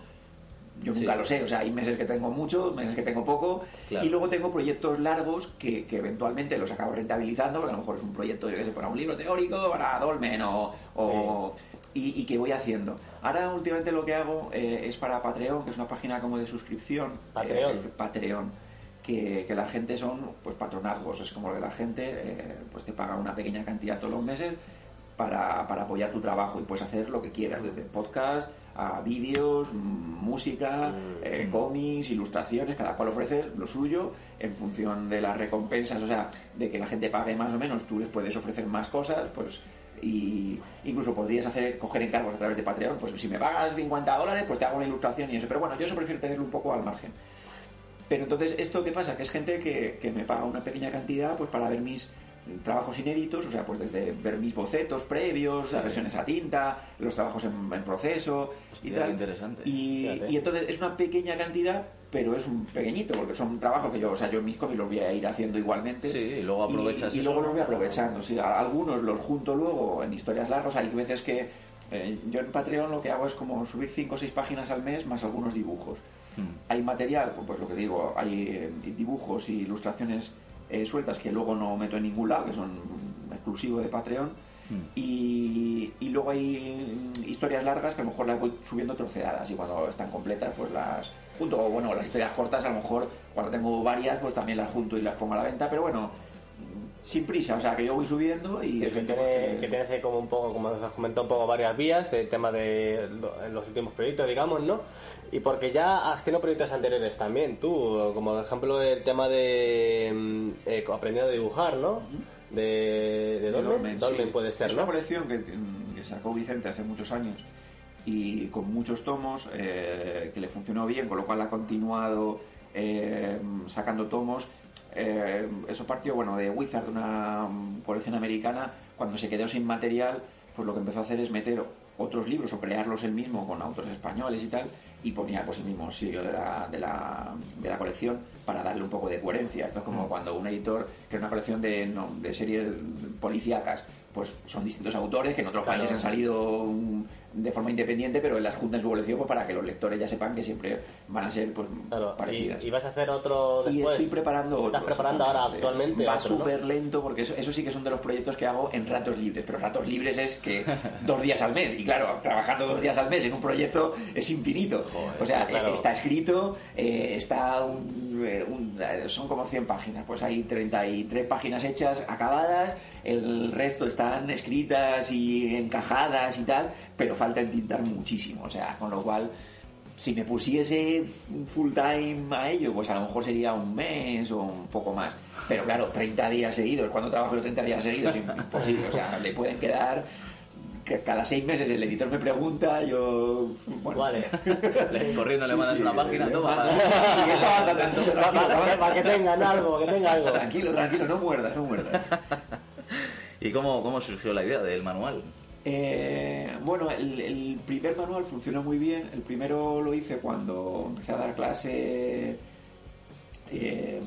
yo Sí. nunca lo sé. O sea, hay meses que tengo mucho, meses que tengo poco. Claro. Y luego tengo proyectos largos que, que eventualmente los acabo rentabilizando, porque a lo mejor es un proyecto, yo que sé, para un libro teórico, para Dolmen o... o- y, y que voy haciendo. Ahora últimamente lo que hago eh, es para Patreon, que es una página como de suscripción. Patreon. Eh, Patreon. Que, que la gente son pues patronazgos, es como que la gente eh, pues te paga una pequeña cantidad todos los meses para, para apoyar tu trabajo. Y puedes hacer lo que quieras, desde podcast a vídeos, mm, música, eh, cómics, ilustraciones, cada cual ofrece lo suyo en función de las recompensas, o sea, de que la gente pague más o menos, tú les puedes ofrecer más cosas, pues y incluso podrías hacer coger encargos a través de Patreon, pues si me pagas 50 dólares, pues te hago una ilustración y eso, pero bueno, yo eso prefiero tenerlo un poco al margen. Pero entonces, ¿esto qué pasa? Que es gente que, que me paga una pequeña cantidad pues para ver mis trabajos inéditos, o sea, pues desde ver mis bocetos previos, las versiones a tinta, los trabajos en, en proceso y tal. interesante. Y, entonces es una pequeña cantidad, pero es un pequeñito, porque son trabajos que yo, o sea, yo en mis cómics los voy a ir haciendo igualmente. Sí, y luego aprovechas Y, y luego los voy aprovechando, sí. Algunos los junto luego en historias largas, hay veces que eh, yo en Patreon lo que hago es como subir 5 o 6 páginas al mes más algunos dibujos. Hmm. Hay material, pues lo que digo, hay eh, dibujos y ilustraciones eh, sueltas que luego no meto en ningún lado, que son exclusivos de Patreon. Hmm. Y, y luego hay mm, historias largas que a lo mejor las voy subiendo troceadas y cuando están completas pues las junto. O bueno, las historias cortas a lo mejor cuando tengo varias pues también las junto y las pongo a la venta, pero bueno, mm, sin prisa, o sea que yo voy subiendo y Que, tiene, pues, que tienes ahí como un poco, como os has comentado, un poco varias vías del tema de los últimos proyectos, digamos, ¿no? Y porque ya has tenido proyectos anteriores también, tú, como por ejemplo el tema de mm, eh, aprendiendo a dibujar, ¿no? De, de de Dolmen, Dolmen, Dolmen sí. puede ser, Es una ¿no? colección que, que sacó Vicente hace muchos años y con muchos tomos eh, que le funcionó bien, con lo cual ha continuado eh, sacando tomos. Eh, eso partió bueno de Wizard, una colección americana, cuando se quedó sin material, pues lo que empezó a hacer es meter otros libros o crearlos él mismo con autores españoles y tal, y ponía pues el mismo sello de la, de la, de la colección para darle un poco de coherencia. Esto es como cuando un editor crea una colección de, no, de series policíacas, pues son distintos autores que en otros Claro. países han salido mm, de forma independiente, pero él las junta en su colección pues, para que los lectores ya sepan que siempre van a ser pues, Claro, parecidas. y, y vas a hacer otro Y estoy preparando Estás otros, preparando ahora actualmente Va otro, ¿no? súper lento porque eso, eso sí que son de los proyectos que hago en ratos libres. Pero ratos libres es que (laughs) dos días al mes. Y claro, trabajando dos días al mes en un proyecto es infinito. Joder, o sea, claro. eh, está escrito, eh, está un- un- eh, son como 100 páginas. Pues hay 33 páginas hechas, acabadas. El resto están escritas y encajadas y tal. Pero falta entintar muchísimo. O sea, con lo cual si me pusiese full time a ello, pues a lo mejor sería un mes o un poco más. Pero claro, 30 días seguidos, cuando trabajo yo 30 días seguidos, imposible. O sea, le pueden quedar que cada seis meses el editor me pregunta, yo... Bueno, Vale. Le- Corriendo le Sí, mandas sí, una página, le toma. para que tengan algo, que tengan algo. Tranquilo, tranquilo, no muerdas, no muerdas. (laughs) ¿Y cómo, cómo surgió la idea del manual? Eh, bueno, el, el primer manual funcionó muy bien. El primero lo hice cuando empecé a dar clase. eh,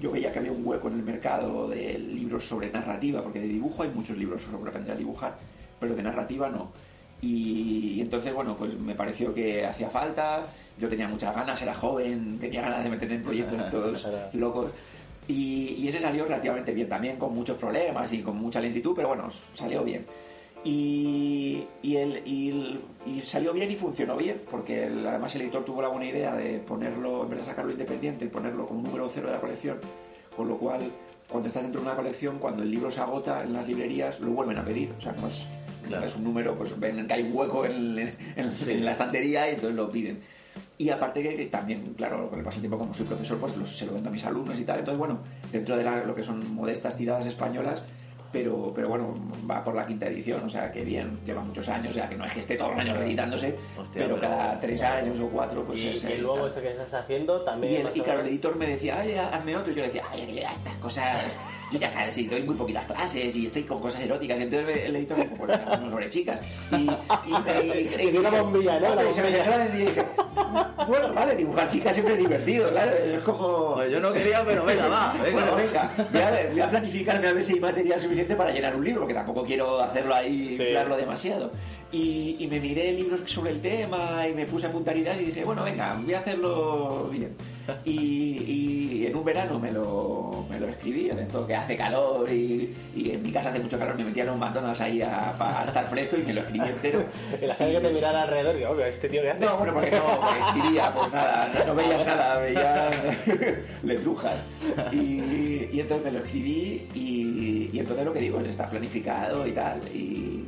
yo veía que había un hueco en el mercado de libros sobre narrativa, porque de dibujo hay muchos libros sobre aprender a dibujar, pero de narrativa no. Y, y entonces, bueno, pues me pareció que hacía falta. Yo tenía muchas ganas, era joven, tenía ganas de meterme en proyectos estos locos. Y, y ese salió relativamente bien, también con muchos problemas y con mucha lentitud, pero bueno, salió bien. Y, y, el, y, el- y salió bien y funcionó bien, porque el- además el editor tuvo la buena idea de ponerlo, en vez de sacarlo independiente, ponerlo como número cero de la colección, con lo cual, cuando estás dentro de una colección, cuando el libro se agota en las librerías, lo vuelven a pedir. O sea, no es, Claro. no es un número, pues ven que hay un hueco en, en- en la estantería y entonces lo piden. Y aparte que, que también, claro, con el paso del tiempo como soy profesor, pues los- se lo vendo a mis alumnos y tal. Entonces, bueno, dentro de la- lo que son modestas tiradas españolas, pero, pero bueno, va por la quinta edición, o sea que bien, lleva muchos años, o sea que no es que esté todos los años reeditándose, Hostia, pero, pero- cada tres años o cuatro, pues y, es y luego esto que estás haciendo también. Y, el- y claro, el editor me decía, ay, hazme otro. Y yo le decía, ay, estas cosas, yo ya casi doy muy poquitas clases y estoy con cosas eróticas. Y entonces el editor me dijo, pues sobre chicas. Y, y, y, Y de una bombilla, ¿no? La y se me bombilla. de decir, dije, bueno, vale, dibujar chicas siempre es divertido, claro. Es como. Pues yo no quería, pero venga, va, (laughs) venga, Bueno, venga, voy a, ver, voy a planificarme a ver si hay material suficiente para llenar un libro, porque tampoco quiero hacerlo ahí, Sí. inflarlo demasiado. Y, y me miré libros sobre el tema y me puse a apuntar ideas y dije, bueno, venga, voy a hacerlo bien. (laughs) Y, y en un verano me lo, me lo escribí, en esto que hace calor y, y en mi casa hace mucho calor, me metía en un McDonald's ahí a, para estar fresco y me lo escribí entero. (laughs) Y la gente que te mirara alrededor, obvio, este tío que hace. No, bueno, porque no, porque escribía, pues nada, no, no veían nada, veían (laughs) letrujas. Y, y entonces me lo escribí y, y entonces lo que digo es está planificado y tal. Y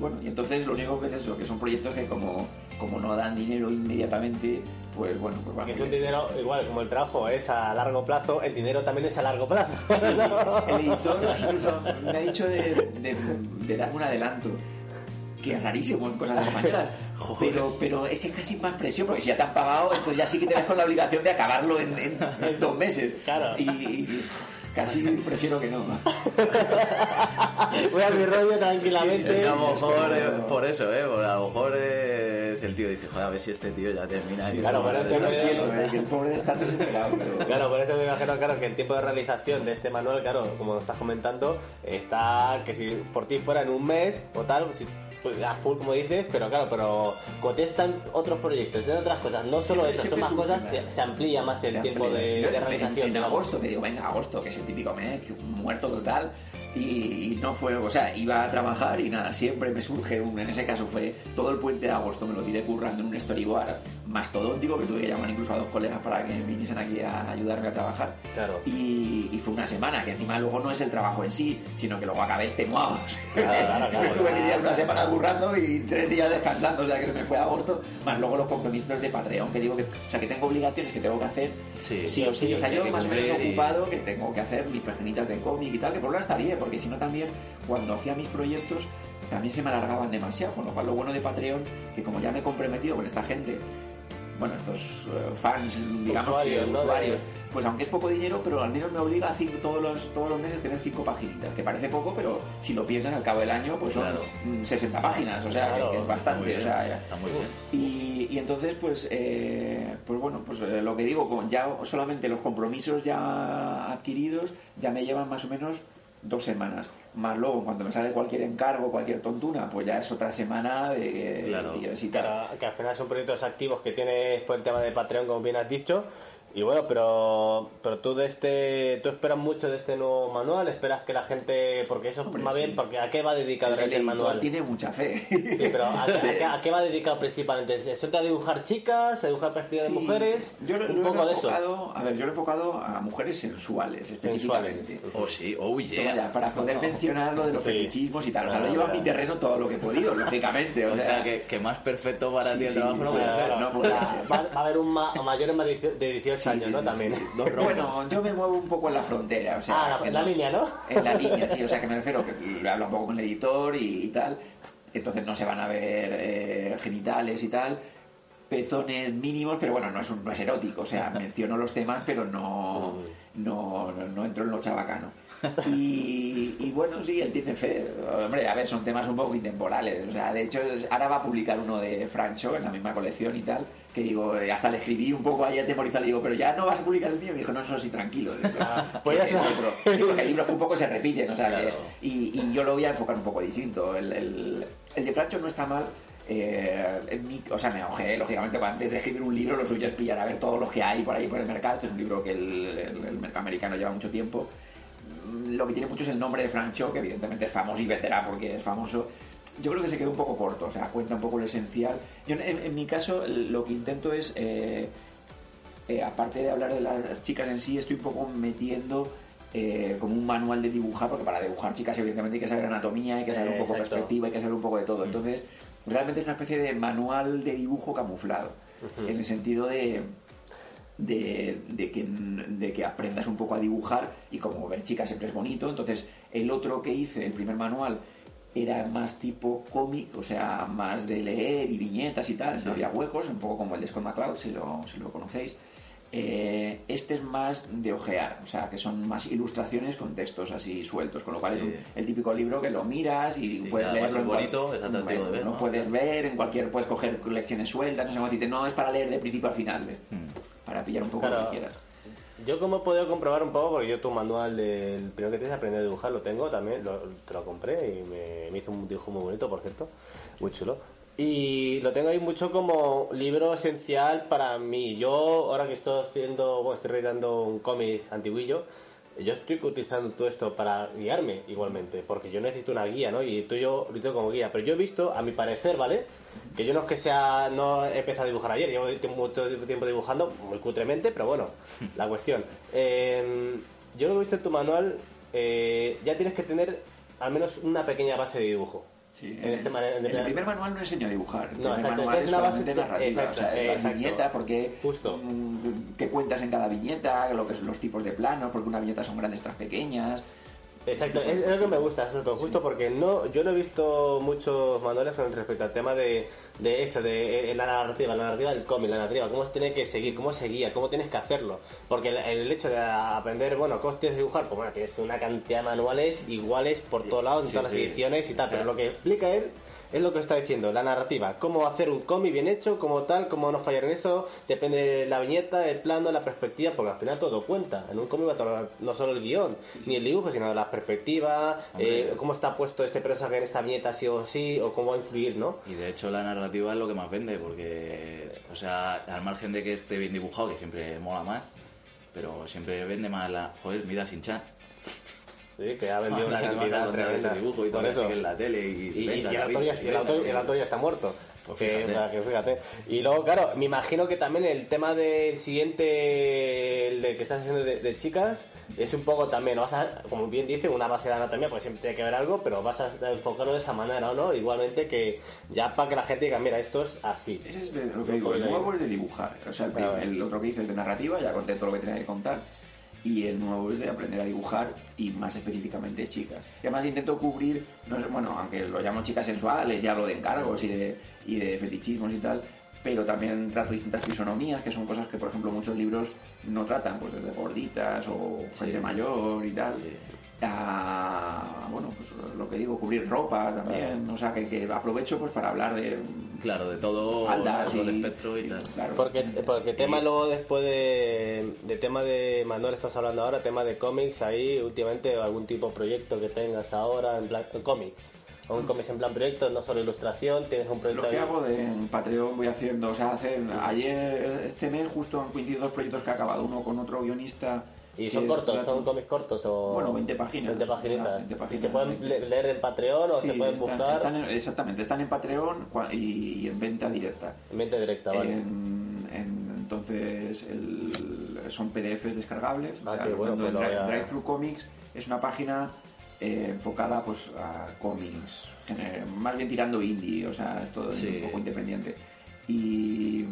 bueno, y entonces lo único que es eso, que son proyectos que como, como no dan dinero inmediatamente, pues bueno, pues van Que es un dinero, igual como el trabajo es a largo plazo, el dinero también es a largo plazo. (laughs) El editor incluso me ha dicho de, de, de darme un adelanto. Que es rarísimo en cosas españolas. (laughs) Pero, pero es que es casi más presión, porque si ya te han pagado, entonces ya sí que te ves con la obligación de acabarlo en, en- en (laughs) dos meses. Claro. Y, y, casi prefiero que no. (laughs) Voy a mi rollo tranquilamente. Que a lo mejor Sí, eh, sí. por eso, ¿eh? Porque a lo mejor es el tío dice, joder, a ver si este tío ya termina. que claro, Yo eso no me- entiendo, eh, que el pobre de estar desesperado. Pero... (laughs) Claro, por eso me imagino, claro, que el tiempo de realización de este manual, claro, como estás comentando, está que si por ti fuera en un mes o tal, si, a full como dices, pero claro, pero como tienes tan otros proyectos, tienes otras cosas, no solo eso, son más cosas, se, se amplía más el Se tiempo amplía. de, Yo de en- realización. En, agosto te digo, venga, agosto, que es el típico mes, que un muerto total. Y, y no fue, o sea, iba a trabajar y nada, siempre me surge un, en ese caso fue todo el puente de agosto, me lo tiré currando en un storyboard mastodóntico que tuve que llamar incluso a dos colegas para que viniesen aquí a ayudarme a trabajar. Claro. Y, y fue una semana, que encima luego no es el trabajo en sí, sino que luego acabé extenuado. Claro, claro, (laughs) claro. tuve que tirar una semana currando y tres días descansando, o sea que se me fue agosto, más luego los compromisos de Patreon, que digo que, o sea que tengo obligaciones que tengo que hacer Sí, sí o sí, o sea, yo más o menos ocupado que tengo que hacer mis paginitas de cómic y tal, que por un lado está bien, porque si no también cuando hacía mis proyectos también se me alargaban demasiado, con lo cual lo bueno de Patreon, que como ya me he comprometido con esta gente, bueno, estos eh, fans, digamos Usuarios, que ¿no? usuarios, pues aunque es poco dinero, pero al menos me obliga a cinco, todos, los, todos los meses tener cinco paginitas, que parece poco, pero si lo piensas al cabo del año, pues son Claro. mm, 60 páginas, o sea, que- Claro, que es Muy bastante, bien, o sea, está muy bien. y, y entonces, pues, eh, pues bueno, pues eh, lo que digo, con ya solamente los compromisos ya adquiridos ya me llevan más o menos dos semanas. Más luego, cuando me sale cualquier encargo, cualquier tontuna, pues ya es otra semana de, Claro. de visitar. Claro, que al final son proyectos activos que tienes por el tema de Patreon, como bien has dicho. Y bueno, pero pero tú de este tú esperas mucho de este nuevo manual, esperas que la gente porque eso Hombre, más sí. bien porque a qué va dedicado El el editor manual. tiene mucha fe. Sí, pero ¿a, qué- a qué, a qué va dedicado principalmente? ¿Se a dibujar chicas? ¿A dibujar perfiles Sí, de mujeres? Yo lo, un lo poco he de eso. enfocado, a ver, yo lo he enfocado a mujeres sensuales, Sensuales. Oh, sí, oh, Toma yeah. ya, para poder (laughs) mencionar lo de los Sí. fetichismos y tal. O sea, lo llevo a mi terreno todo lo que he podido, lógicamente. O sea, que, que más perfecto para Sí, ti el sí, trabajo no sí, puede ser. no puede Va, ser. va a haber un ma- mayores más de 18 Sí, años, sí, ¿no? sí, También. sí. (laughs) Dos rojos. Bueno, yo me muevo un poco en la frontera, o sea, Ah, en la línea, ¿no? (laughs) En la línea, sí, o sea, que me refiero que (laughs) hablo un poco con el editor y, y tal, entonces no se van a ver eh, genitales y tal, pezones mínimos, pero bueno, no es, un, no es erótico, o sea, menciono los temas, pero no, no, no, no entro en lo chabacano. Y, y bueno, sí, él tiene fe. Hombre, a ver, son temas un poco intemporales. O sea, de hecho, ahora va a publicar uno de Francho en la misma colección y tal. Que digo, eh, hasta le escribí un poco ahí atemorizado. Digo, pero ya no vas a publicar el mío. Y me dijo, no, eso sí, tranquilo. Ah, pues es otro. Sí, porque hay libros que un poco se repiten. O sea, Claro. que- y, y yo lo voy a enfocar un poco distinto. El, el, el de Francho no está mal. eh, en mi- o sea, me ojeé, lógicamente, antes de escribir un libro, lo suyo es pillar a ver todos los que hay por ahí por el mercado. Este es un libro que el, el- mercado americano lleva mucho tiempo. Lo que tiene mucho es el nombre de Francho, que evidentemente es famoso y vendrá porque es famoso. Yo creo que se quedó un poco corto, o sea, cuenta un poco lo esencial. Yo, en, en mi caso, lo que intento es, eh, eh, aparte de hablar de las chicas en sí, estoy un poco metiendo eh, como un manual de dibujar, porque para dibujar chicas, evidentemente, hay que saber anatomía, hay que saber un poco Exacto. perspectiva, hay que saber un poco de todo. Entonces, realmente es una especie de manual de dibujo camuflado, en el sentido de de, de que, de que aprendas un poco a dibujar y como ver chicas siempre es bonito. Entonces, el otro que hice, el primer manual, era más tipo cómic, o sea, más de leer y viñetas y tal, no había huecos, un poco como el de Scott McCloud, si lo, si lo conocéis. Eh, este es más de ojear, o sea, que son más ilustraciones con textos así sueltos, con lo cual es Sí. un- el típico libro que lo miras y Y puedes leerlo es bonito, es atractivo de ver, no ¿no? puedes ver en cualquier, puedes coger lecciones sueltas, no sé cómo decirte, no es para leer de principio a final, ¿ves? Mm. para pillar un poco Claro. lo que quieras. Yo como he podido comprobar un poco, porque yo tu manual del primero que tienes aprender a dibujar lo tengo también, lo, te lo compré y me, me hizo un dibujo muy bonito, por cierto, muy chulo. Y lo tengo ahí mucho como libro esencial para mí. Yo, ahora que estoy haciendo, bueno, estoy reeditando un cómic antiguillo, yo estoy utilizando todo esto para guiarme igualmente, porque yo necesito una guía, ¿no? Y tú yo lo utilizo como guía. Pero yo he visto, a mi parecer, ¿vale? Que yo no es que sea, no he empezado a dibujar ayer, llevo mucho tiempo dibujando, muy cutremente, pero bueno, (laughs) la cuestión. Eh, yo lo que he visto en tu manual, eh, ya tienes que tener al menos una pequeña base de dibujo. Sí, En este en el el- primer manual no enseño a dibujar. El No, primer exacto, manual es es una base de- narrativa. exacto, o sea, la viñeta, porque Justo. mm, qué cuentas en cada viñeta, lo que son los tipos de planos, porque una viñeta son grandes, otras pequeñas. Exacto, es, lo que me gusta, exacto, justo porque no, yo no he visto muchos manuales con respecto al tema de, de eso, de eh, la narrativa, la narrativa del cómic, la narrativa, cómo se tiene que seguir, cómo seguía, cómo tienes que hacerlo. Porque el, el hecho de aprender, bueno, cómo tienes que dibujar, pues bueno, tienes una cantidad de manuales iguales por todos lados, en Sí, todas sí. las ediciones y tal, pero lo que explica él es lo que está diciendo, la narrativa, cómo hacer un cómic bien hecho, cómo tal, cómo no fallar en eso, depende de la viñeta, el plano, la perspectiva, porque al final todo cuenta. En un cómic va a tomar no solo el guion, ni el dibujo, sino la perspectiva, Hombre. eh, cómo está puesto este personaje en esta viñeta sí o sí, o cómo va a influir, ¿no? Y de hecho la narrativa es lo que más vende, porque, o sea, al margen de que esté bien dibujado, que siempre mola más, pero siempre vende más la... Joder, mira Sin-Chan. Sí, que ha vendido (laughs) una cantidad tremenda. dibujo y todo eso. en la tele y, Y, y venga, el, autor ya, y el, autor, venga, el autor ya está muerto. Pues Que- fíjate. o que fíjate. Y luego, claro, me imagino que también el tema del siguiente, el de que estás haciendo de, de chicas, es un poco también, vas a, como bien dice, una base de anatomía, porque siempre tiene que ver algo, pero vas a enfocarlo de esa manera, ¿no? Igualmente que ya para que la gente diga, mira, esto es así. Ese es de lo que digo, el nuevo es de dibujar. O sea, el, otro que hice es de narrativa, ya conté todo lo que tenía que contar. Y el nuevo es de aprender a dibujar y más específicamente chicas. Y además intento cubrir, no es- bueno, aunque lo llamo chicas sensuales y hablo de encargos y de, y de fetichismos y tal, pero también trato distintas fisonomías, que son cosas que, por ejemplo, muchos libros no tratan, pues desde gorditas o gente mayor y tal. A, bueno, pues lo que digo, cubrir ropa también. O sea, que, que aprovecho pues para hablar de Claro, de todo, faldas todo y, el espectro y tal. claro. Porque, porque tema luego después de, de tema de Manuel estamos hablando ahora, tema de cómics, ahí últimamente algún tipo de proyecto que tengas ahora en plan cómics. Un cómics en plan proyecto, no solo ilustración, tienes un proyecto Lo que ahí. hago de, en Patreon voy haciendo, o sea, hacen, ayer, este mes justo han coincidido dos proyectos que ha acabado, uno con otro guionista. ¿Y son cortos? ¿Son cómics cortos? o Bueno, 20 páginas. 20 paginitas. 20 ¿Y páginas, se pueden 20. le- leer en Patreon o Sí, se pueden están- buscar están en- exactamente, están en Patreon y, en venta directa. en mente directa? Vale. En- en- entonces el- son PDFs descargables. Ah, o sea, qué bueno, cuando pues en lo Dri- voy a- Drive-Thru Comics es una página eh, enfocada pues a cómics, más bien tirando indie, o sea, es todo Sí. un poco independiente. Y,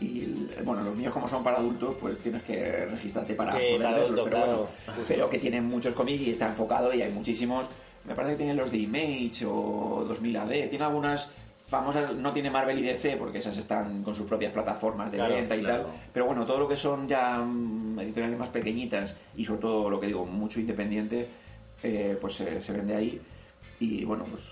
y bueno, los míos como son para adultos, pues tienes que registrarte para Sí, poder para verlos, adultos, pero claro. bueno, pero que tienen muchos cómics y está enfocado y hay muchísimos. Me parece que tienen los de Image o 2000 AD, tiene algunas famosas, no tiene Marvel y DC porque esas están con sus propias plataformas de Claro, venta y claro. tal, pero bueno, todo lo que son ya mm, editoriales más pequeñitas y sobre todo lo que digo, mucho independiente, eh, pues se, se vende ahí y bueno, pues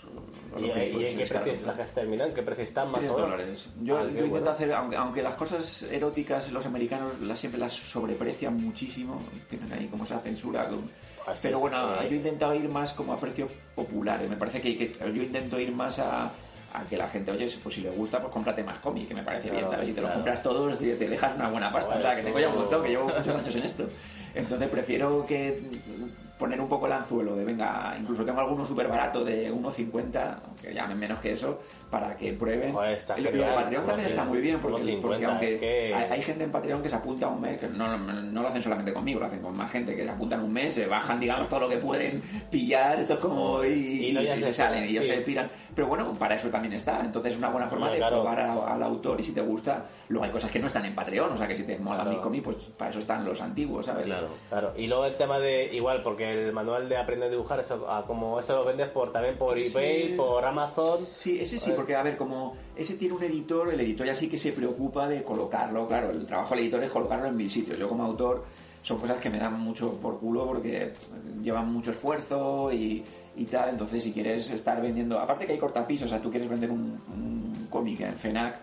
¿Y, lo que y en qué precios las que terminan? ¿Qué precio están más 3 o menos? dólares. Yo, Ah, yo intento bueno. hacer, aunque, aunque las cosas eróticas los americanos las, siempre las sobreprecian muchísimo, tienen ahí como esa censura. con- Así pero bueno, eh. yo he intentado ir más como a precios populares. Me parece que, que yo intento ir más a, a que la gente, oye, pues si le gusta, pues cómprate más cómic, que me parece bien, Claro, ¿sabes? Si te lo claro. compras todos, te, te dejas una buena pasta. Bueno, o sea, que tengo ya un montón, que llevo muchos años en esto. Entonces prefiero que poner un poco el anzuelo de venga, incluso tengo alguno súper barato de 1.50, que llamen menos que eso, para que prueben. Joder, está digo, genial. Patreon también está muy bien, porque, 1.50, porque aunque es que- hay, hay gente en Patreon que se apunta a un mes, que no, no, no lo hacen solamente conmigo, lo hacen con más gente, que se apuntan un mes, se bajan, digamos, todo lo que pueden pillar, esto es como, y, Y no, y ya se, se salen, y sí. se piran. Pero bueno, para eso también está, entonces es una buena forma de claro. probar a- al autor y si te gusta, luego hay cosas que no están en Patreon, o sea que si te mola Claro. mi cómic, pues para eso están los antiguos, ¿sabes? Claro. Claro, y luego el tema de igual, porque el manual de aprender a dibujar, eso, ah, como eso lo vendes por también por Sí. eBay, por Amazon. Sí, ese sí, Eh, porque a ver, como ese tiene un editor, el editor ya sí que se preocupa de colocarlo, claro, el trabajo del editor es colocarlo en mil sitios. Yo como autor son cosas que me dan mucho por culo porque llevan mucho esfuerzo y, y tal, entonces si quieres estar vendiendo, aparte que hay cortapisos, o sea, tú quieres vender un, un cómic en FENAC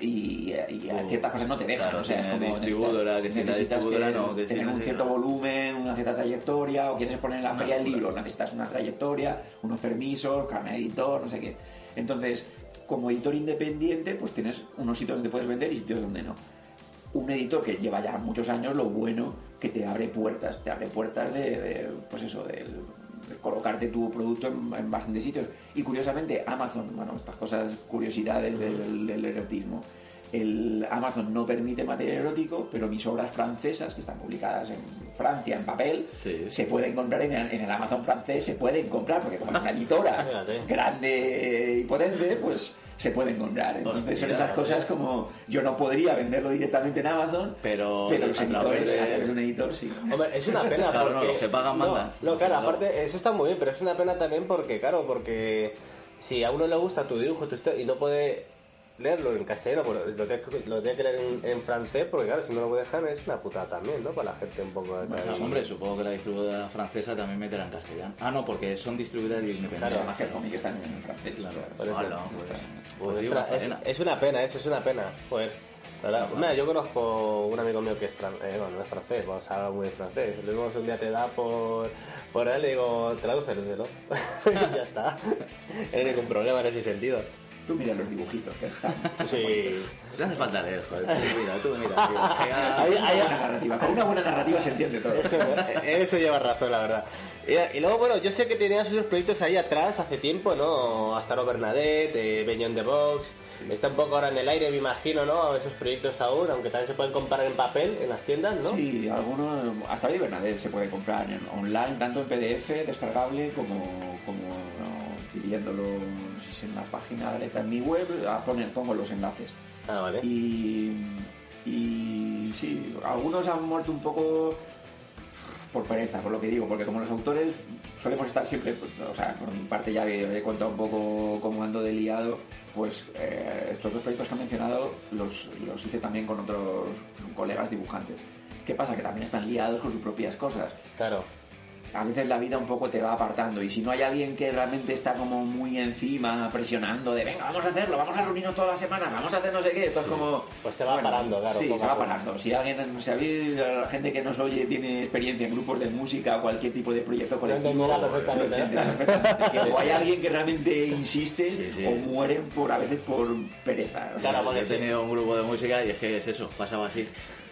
y, y Uh, ciertas cosas no te dejan, claro, o sea, es como distribuidora, necesitas- que necesitas distribuidora que no, que si tener un cierto volumen, una cierta trayectoria, o quieres exponer en la feria locura. libro, necesitas una trayectoria, unos permisos, carne de editor, no sé qué. Entonces, como editor independiente, pues tienes unos sitios donde puedes vender y sitios donde no. Un editor que lleva ya muchos años, lo bueno que te abre puertas, te abre puertas de, de, pues eso, del- de colocarte tu producto en, bastantes sitios. Y curiosamente, Amazon, bueno, estas cosas, curiosidades del erotismo. El Amazon no permite material erótico, pero mis obras francesas, que están publicadas en Francia en papel, Sí. se pueden comprar en el, en el Amazon francés, se pueden comprar, porque como es una editora (laughs) grande y potente, pues se pueden comprar. Entonces son esas cosas como yo no podría venderlo directamente en Amazon, Pero pero los editores, de- a través de un editor sí. Hombre, es una pena Claro, no, porque... los que pagan no, mandan. No, claro, No. aparte, eso está muy bien, pero es una pena también porque, claro, porque si a uno le gusta tu dibujo tu historia, y no puede leerlo en castellano, pues lo tiene que, lo tiene que leer en, en francés, porque claro, si no lo puede dejar es una putada también, ¿no? Para la gente un poco de Bueno, hombre, supongo que la distribuidora francesa también meterá en castellano. Ah, no, porque son distribuidoras independientes. Claro, Además que el cómic está en, francés. Claro. Por eso. Hola, pues, Pues pues es, una, es, faena. es una pena, eso es una pena. Joder. La verdad, mira, yo conozco un amigo mío que es, fran- eh, bueno, no es francés, vamos a hablar muy de francés. Le digo, un día te da por, por él y digo, tradúcelo. y (laughs) ya está. (laughs) No hay ningún problema en ese sentido. Tú mira los dibujitos que están. Sí. No hace falta leer, joder. (laughs) Tú mira, tú mira, tío. Llega- Ahí- Una narrativa. Con una buena narrativa se entiende todo. Eso, en eso lleva razón, la verdad. Y, y luego, bueno, yo sé que tenías esos proyectos ahí atrás hace tiempo, ¿no? Hasta no Bernadette, eh, Beyond the Box. Está un poco ahora en el aire, me imagino, ¿no? Esos proyectos aún, aunque también se pueden comprar en papel en las tiendas, ¿no? Sí, algunos, hasta hoy Bernadette se puede comprar en online, tanto en PDF descargable como, como no, pidiéndolo no sé si en la página de letra en mi web, ah, pone- pongo los enlaces. Ah, vale. Y, y sí, algunos han muerto un poco por pereza, por lo que digo, porque como los autores solemos estar siempre, pues, o sea, por mi parte ya que he contado un poco cómo ando de liado, pues eh, estos dos proyectos que he mencionado los, los hice también con otros colegas dibujantes. ¿Qué pasa? Que también están liados con sus propias cosas. Claro. A veces la vida un poco te va apartando y si no hay alguien que realmente está como muy encima, presionando de venga, vamos a hacerlo, vamos a reunirnos todas las semanas, vamos a hacer no sé qué, pues como... Pues se va parando, claro, Sí, se a va parando. Si alguien, si alguien, la gente que nos oye tiene experiencia en grupos de música o cualquier tipo de proyecto colectivo, entenderá perfectamente, ¿no? perfectamente. Que o hay alguien que realmente insiste Sí, sí. o mueren por a veces por pereza. O sea, Claro, porque He tenido un grupo de música y es que es eso, pasaba así.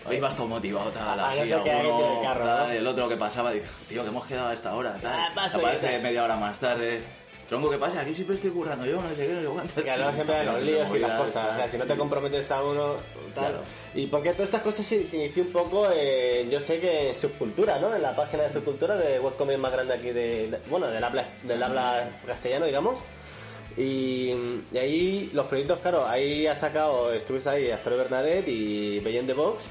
Hoy vas todo motivado, tal, así, no sé alguno, el carro, tal, ¿no? el otro que pasaba, dice, tío, que hemos quedado a esta hora, tal. Ah, paso, Aparece media hora más tarde. Tronco, ¿qué pasa? Aquí siempre estoy currando yo, no sé qué, no sé cuánto. Que luego siempre los líos y las cosas. O sea, si no te comprometes a uno, tal. Claro. Y porque todas estas cosas se, se inició un poco, en, yo sé que en Subcultura, ¿no? En la página de Subcultura de webcomic más grande aquí de, de- bueno, del habla, del habla castellano, digamos. Y, y ahí los proyectos, claro, ahí ha sacado, estuviste ahí Astor Bernadette y Beyond the Box.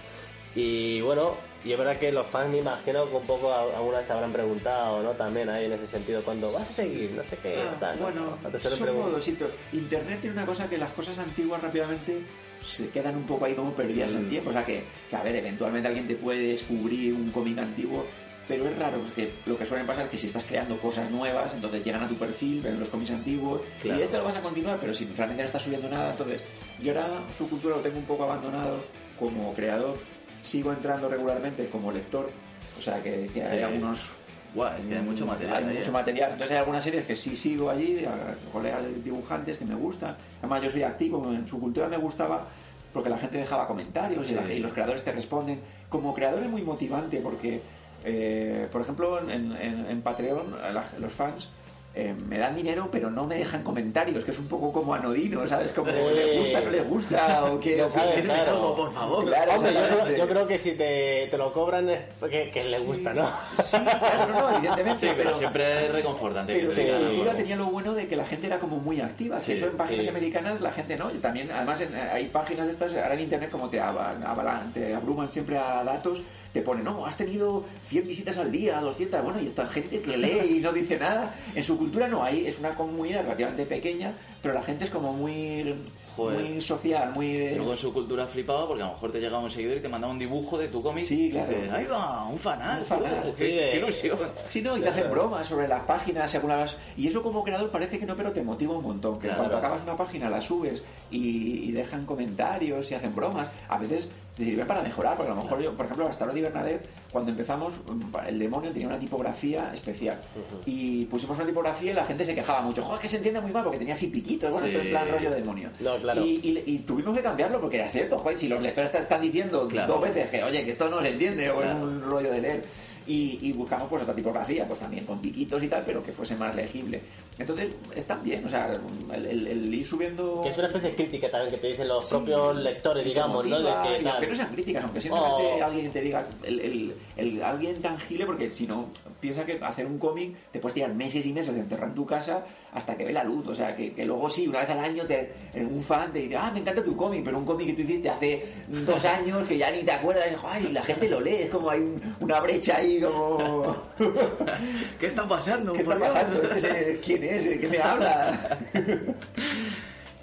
Y bueno, y es verdad que los fans me imagino que un poco a- alguna vez te habrán preguntado, ¿no? También ahí en ese sentido, cuando vas a seguir, no sé qué, Ah, tal, ¿no? bueno, lo son preguntan. modos, sí, pero Internet tiene una cosa que las cosas antiguas rápidamente se quedan un poco ahí como perdidas Mm. en tiempo. O sea, que, que, a ver, eventualmente alguien te puede descubrir un cómic antiguo, pero es raro, porque lo que suele pasar es que si estás creando cosas nuevas, entonces llegan a tu perfil, ven los cómics antiguos, Claro. y esto lo vas a continuar, pero si realmente no estás subiendo nada, entonces yo ahora su cultura lo tengo un poco abandonado como creador, sigo entrando regularmente como lector, o sea que, que hay Sí. algunos Guau, es que hay mucho material. hay mucho eh. material. Entonces hay algunas series que sí sigo allí, a colegas dibujantes que me gustan. Además yo soy activo, en su cultura me gustaba porque la gente dejaba comentarios y, la- Sí. y los creadores te responden. Como creador es muy motivante porque, eh, por ejemplo, en, en- en Patreon la- los fans eh, me dan dinero pero no me dejan comentarios, que es un poco como anodino, ¿sabes? Como Sí. les gusta, no les gusta o qué. No o qué, sabes, quieren claro. algo, por favor. Claro, Hombre, yo creo, exactamente. yo creo que si te, te lo cobran es porque que le gusta, ¿no? Sí, claro, no, evidentemente. Sí, pero siempre es reconfortante. Pero que sí, te la cultura tenía lo bueno de que la gente era como muy activa. Sí, que eso en páginas sí. americanas la gente no. Y también, además, en- hay páginas de estas, ahora en internet, como te, avalan, avalan- te abruman siempre a datos, te ponen, no, has tenido 100 visitas al día, 200. Bueno, y esta gente que lee y no dice nada. En su cultura no hay, es una comunidad relativamente pequeña, pero la gente es como muy, Joder. muy social, muy. de- Yo con su cultura flipaba porque a lo mejor te llegaba un seguidor y te mandaba un dibujo de tu cómic. Sí, y claro. dices, ahí va, un fanal. Un fanal, sí, qué, ilusión. Sí, no, y te hacen bromas sobre las páginas según las... Y eso como creador parece que no, pero te motiva un montón. Que Claro. cuando acabas una página la subes y, y dejan comentarios y hacen bromas, a veces te sirve para mejorar, porque a lo mejor yo, por ejemplo, hasta ahora y Bernadette, cuando empezamos, mm, el demonio tenía una tipografía especial. Y pusimos una tipografía y la gente se quejaba mucho. Joder, que se entiende muy mal porque tenía así piquitos, bueno, Sí. en plan rollo demonio. No, claro. Y, y- y tuvimos que cambiarlo porque era cierto, joder, si los lectores te están diciendo Claro. dos veces que, oye, que esto no se entiende o es un rollo de leer. Y, y buscamos pues otra tipografía, pues también con piquitos y tal, pero que fuese más legible. Entonces, están bien, o sea, el, el- el ir subiendo... Que es una especie de crítica también que te dicen los Sí, propios lectores, digamos, ¿no? De motiva, que, y aunque no sean críticas, aunque simplemente Oh. alguien te diga, el, el- el- alguien tangible, porque si no, piensa que hacer un cómic te puedes tirar meses y meses encerrado en tu casa hasta que ve la luz, o sea, que, que luego sí, una vez al año te, un fan te dice, ah, me encanta tu cómic, pero un cómic que tú hiciste hace dos años que ya ni te acuerdas, y, "Ay, la gente lo lee, es como hay un- una brecha ahí, como... (laughs) ¿Qué está pasando? ¿Qué está pasando? Este es ¿Quién es? ¿De qué me habla? (laughs)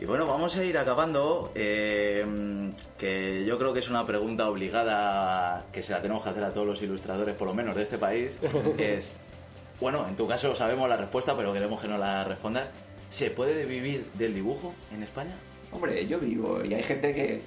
Y bueno, vamos a ir acabando, eh, que yo creo que es una pregunta obligada que se la tenemos que hacer a todos los ilustradores, por lo menos de este país, que es, bueno, en tu caso sabemos la respuesta, pero queremos que nos la respondas. ¿Se puede vivir del dibujo en España? Hombre, yo vivo y hay gente que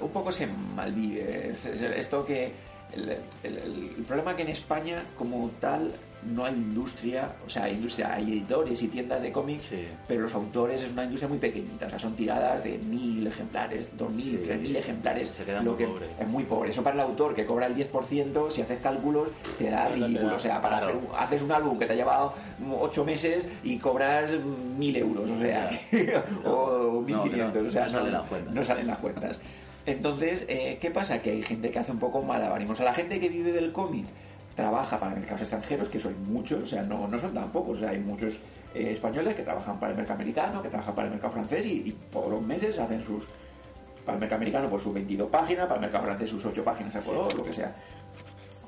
un poco se malvive. Es- es- Esto que el, el- el problema que en España como tal no hay industria, o sea, hay industria, hay editores y tiendas de cómics, Sí. pero los autores es una industria muy pequeñita, o sea, son tiradas de mil ejemplares, dos mil, Sí. tres mil ejemplares, Se queda lo muy que pobre. es muy pobre. Eso para el autor que cobra el 10%, si haces cálculos, te da te ridículo. da, O sea, para claro. hacer haces un álbum que te ha llevado ocho meses y cobras mil euros, o sea, (laughs) o mil No, que no, quinientos, o sea, no salen las cuentas. no salen las cuentas. Entonces, eh, ¿qué pasa? Que hay gente que hace un poco malabarismos. A la gente que vive del cómic trabaja para mercados extranjeros, que son muchos, o sea, no, no son tan pocos. O sea, hay muchos eh, españoles que trabajan para el mercado americano, que trabajan para el mercado francés y, y todos los meses hacen sus. Para el mercado americano, por sus 22 páginas, para el mercado francés, sus 8 páginas a color, lo que sea.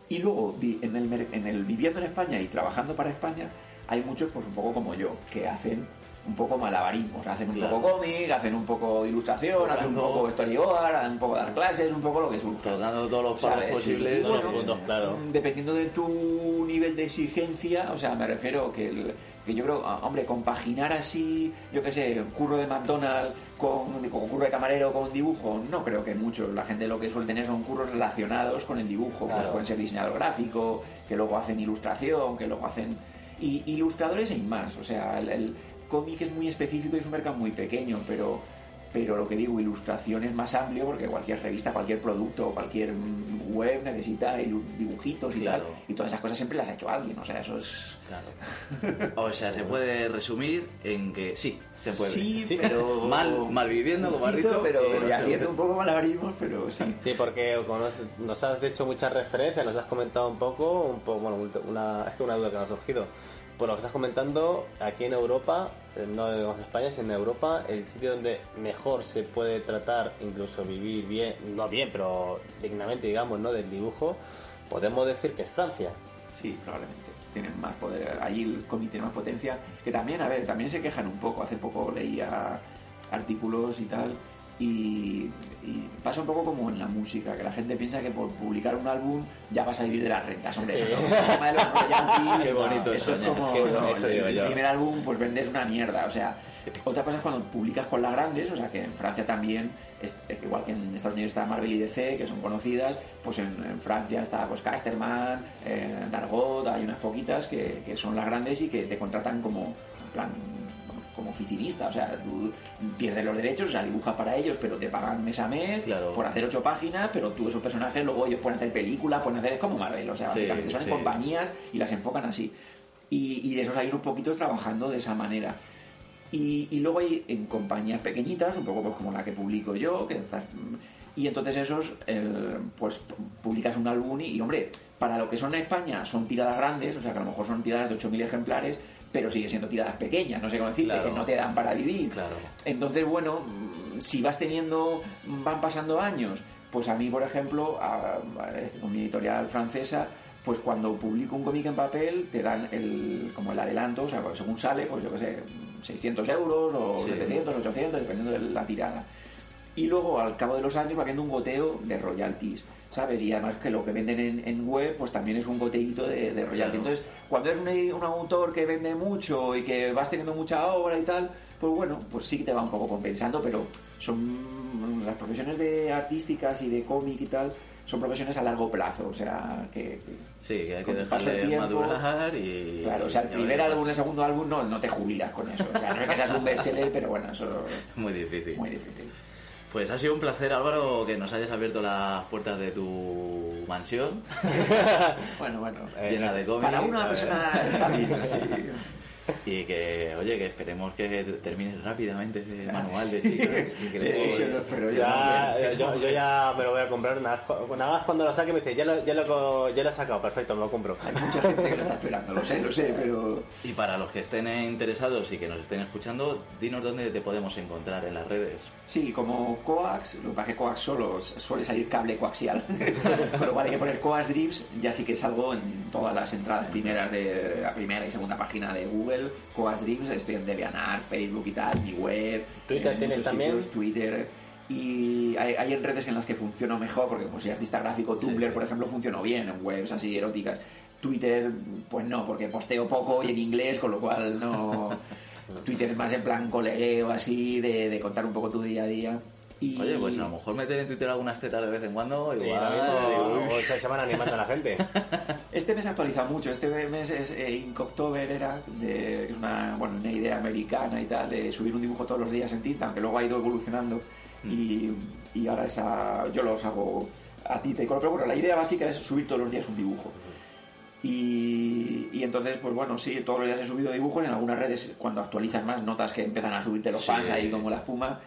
Y luego, en el, en el viviendo en España y trabajando para España, hay muchos, pues un poco como yo, que hacen un poco malabarismos. Hacen un Claro. poco cómic, hacen un poco de ilustración, hacen un poco storyboard, hacen un poco dar clases, un poco lo que surja. Tocando todos los Todos los puntos, claro. mm, Dependiendo de tu nivel de exigencia, o sea, me refiero que, el- que yo creo, ah, hombre, compaginar así, yo qué sé, un curro de McDonald's con, con curro de camarero con dibujo, no creo que muchos. La gente lo que suele tener son curros relacionados con el dibujo, pues Claro. pueden ser diseñador gráfico, que luego hacen ilustración, que luego hacen... Y ilustradores hay más, o sea, el, el cómic es muy específico y es un mercado muy pequeño, pero pero lo que digo, ilustración es más amplio porque cualquier revista, cualquier producto, cualquier mm, web necesita ilu- dibujitos y Claro. tal. Y todas esas cosas siempre las ha hecho alguien, o sea, eso es... Claro. O sea, se puede resumir en que sí, se puede. Sí, Sí. pero... (laughs) Mal- mal viviendo, como has dicho, Pero sí. y haciendo un poco malabarismos, pero sí. Sí, porque como nos, nos has hecho muchas referencias, nos has comentado un poco, un poco bueno, una, es que una duda que nos ha surgido. Por lo que estás comentando, aquí en Europa, eh, no digamos España, sino en Europa, el sitio donde mejor se puede tratar, incluso vivir bien, no bien, pero dignamente, digamos, ¿no? del dibujo, podemos decir que es Francia. Sí, probablemente. Tienen más poder. Allí el cómic tiene más potencia. Que también, a ver, también se quejan un poco. Hace poco leía artículos y tal. Y, y pasa un poco como en la música, que la gente piensa que por publicar un álbum ya vas a vivir de las rentas. Hombre, Sí. no, el tema de los royalties, (laughs) Qué bonito eso es soñar. como Qué bonito, no, eso el, primer álbum pues vendes una mierda. O sea, otra cosa es cuando publicas con las grandes, o sea que en Francia también, es- igual que en Estados Unidos está Marvel y DC, que son conocidas, pues en, en Francia está pues Casterman, eh, Dargaud, hay unas poquitas que, que son las grandes y que te contratan como, en plan, como oficinista, o sea, tú pierdes los derechos, o sea, dibujas para ellos, pero te pagan mes a mes Claro. por hacer ocho páginas, pero tú esos personajes luego ellos pueden hacer películas, pueden hacer, es como Marvel, o sea, Sí, básicamente son sí. compañías y las enfocan así. Y, y de esos hay unos poquitos trabajando de esa manera. Y, y luego hay en compañías pequeñitas, un poco pues como la que publico yo, que estás, y entonces esos, el, pues publicas un álbum y, y, hombre, para lo que son en España son tiradas grandes, o sea que a lo mejor son tiradas de 8.000 ejemplares, pero sigue siendo tiradas pequeñas, no sé cómo decirte, Claro. que no te dan para vivir. Claro. Entonces, bueno, si vas teniendo, van pasando años, pues a mí, por ejemplo, a- a- con mi editorial francesa, pues cuando publico un cómic en papel, te dan el, como el adelanto, o sea, pues según sale, pues yo qué sé, 600 euros o Sí. 700, 800, dependiendo de la tirada. Y luego, al cabo de los años, va habiendo un goteo de royalties, ¿sabes? Y además que lo que venden en, en web, pues también es un goteíto de, de. Claro. Entonces, cuando eres un, un autor que vende mucho y que vas teniendo mucha obra y tal, pues bueno, pues sí que te va un poco compensando, pero son las profesiones de artísticas y de cómic y tal, son profesiones a largo plazo, o sea, que... Sí, que hay que dejarle tiempo- madurar y... Claro, o sea, el primer álbum, el segundo álbum, no, no te jubilas con eso. O sea, no es que seas un bestseller, pero bueno, eso (laughs) Muy difícil. muy difícil. Pues ha sido un placer, Álvaro, que nos hayas abierto las puertas de tu mansión. (laughs) Bueno, bueno. (laughs) Llena de cómics. Para una persona. (laughs) (laughs) Y que, oye, que esperemos que termine rápidamente ese manual de (laughs) chicos. yo. Ya, yo, yo ya me lo voy a comprar. Nada, más cu- nada más cuando lo saque me dice, ya lo, ya, lo, ya lo he sacado, perfecto, me lo compro. Hay mucha gente que lo está esperando, lo sé, lo sé, pero... Y para los que estén interesados y que nos estén escuchando, dinos dónde te podemos encontrar en las redes. Sí, como coax, lo que pasa es que coax solo suele salir cable coaxial, con lo cual hay que poner coax drips, ya sí que salgo en todas las entradas primeras de la primera y segunda página de Google Google, Coas Dreams, es de Devianar, Facebook y tal, mi web. Twitter en tienes también. sitios, Twitter. Y hay, hay en redes en las que funciono mejor, porque como soy artista gráfico, Tumblr, por ejemplo, funcionó bien en webs así eróticas. Twitter, pues no, porque posteo poco y en inglés, con lo cual no. (laughs) Twitter es más en plan colegueo, así, de, de contar un poco tu día a día. Y... Oye, pues a lo mejor meter en Twitter algunas tetas de vez en cuando, igual... Uy. esta semana animando a la gente. (laughs) Este mes actualiza mucho. Este mes es eh, Inktober era de, una, bueno, una idea americana y tal de subir un dibujo todos los días en tinta, aunque luego ha ido evolucionando y, y ahora esa, yo los hago a tinta y color. Pero bueno, la idea básica es subir todos los días un dibujo. Y, y entonces, pues bueno, sí, todos los días he subido dibujos. En algunas redes, cuando actualizas más, notas que empiezan a subirte los Sí. fans ahí como la espuma.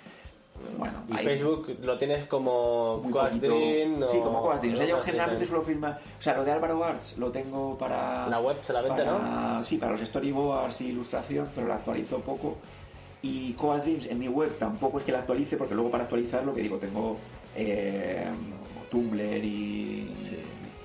Bueno, Y ahí- Facebook lo tienes como muy Coas poquito. Dream o- Sí, como Coas Dream. O sea, yo generalmente suelo firmar. O sea, lo de Álvaro Arts lo tengo para. La web solamente, para- Sí, para los storyboards y ilustración, pero la actualizo poco. Y Coas Dreams en mi web tampoco es que la actualice, porque luego para actualizar lo que digo, tengo eh, Tumblr y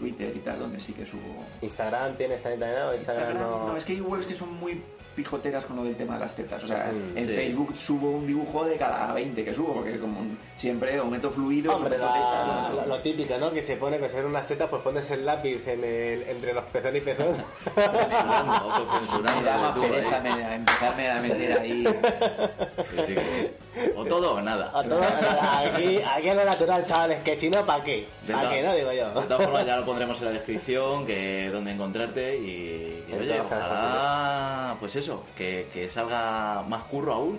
Twitter y tal, donde sí que subo. Instagram tienes también, también, ¿no? Instagram, Instagram, no... no, es que hay webs que son muy pijoteras con lo del tema de las tetas. O sea, Mm, en sí. Facebook subo un dibujo de cada 20 que subo, porque como siempre o meto fluidos Hombre, o tetas, la- o- lo, lo típico, ¿no? Que se pone, que se ven unas tetas, pues pones el lápiz en el, entre los pezón y pezón. Censurando, (laughs) da más tú pereza me- a empezarme a meter ahí. Sí, sí, que- O todo o nada. A todo- aquí, aquí es lo natural, chavales, que si no, ¿para qué? ¿Para qué? No digo yo. De todas formas, ya lo pondremos en la descripción, que donde encontrarte y, oye, ojalá, pues eso, que, que salga más curro aún,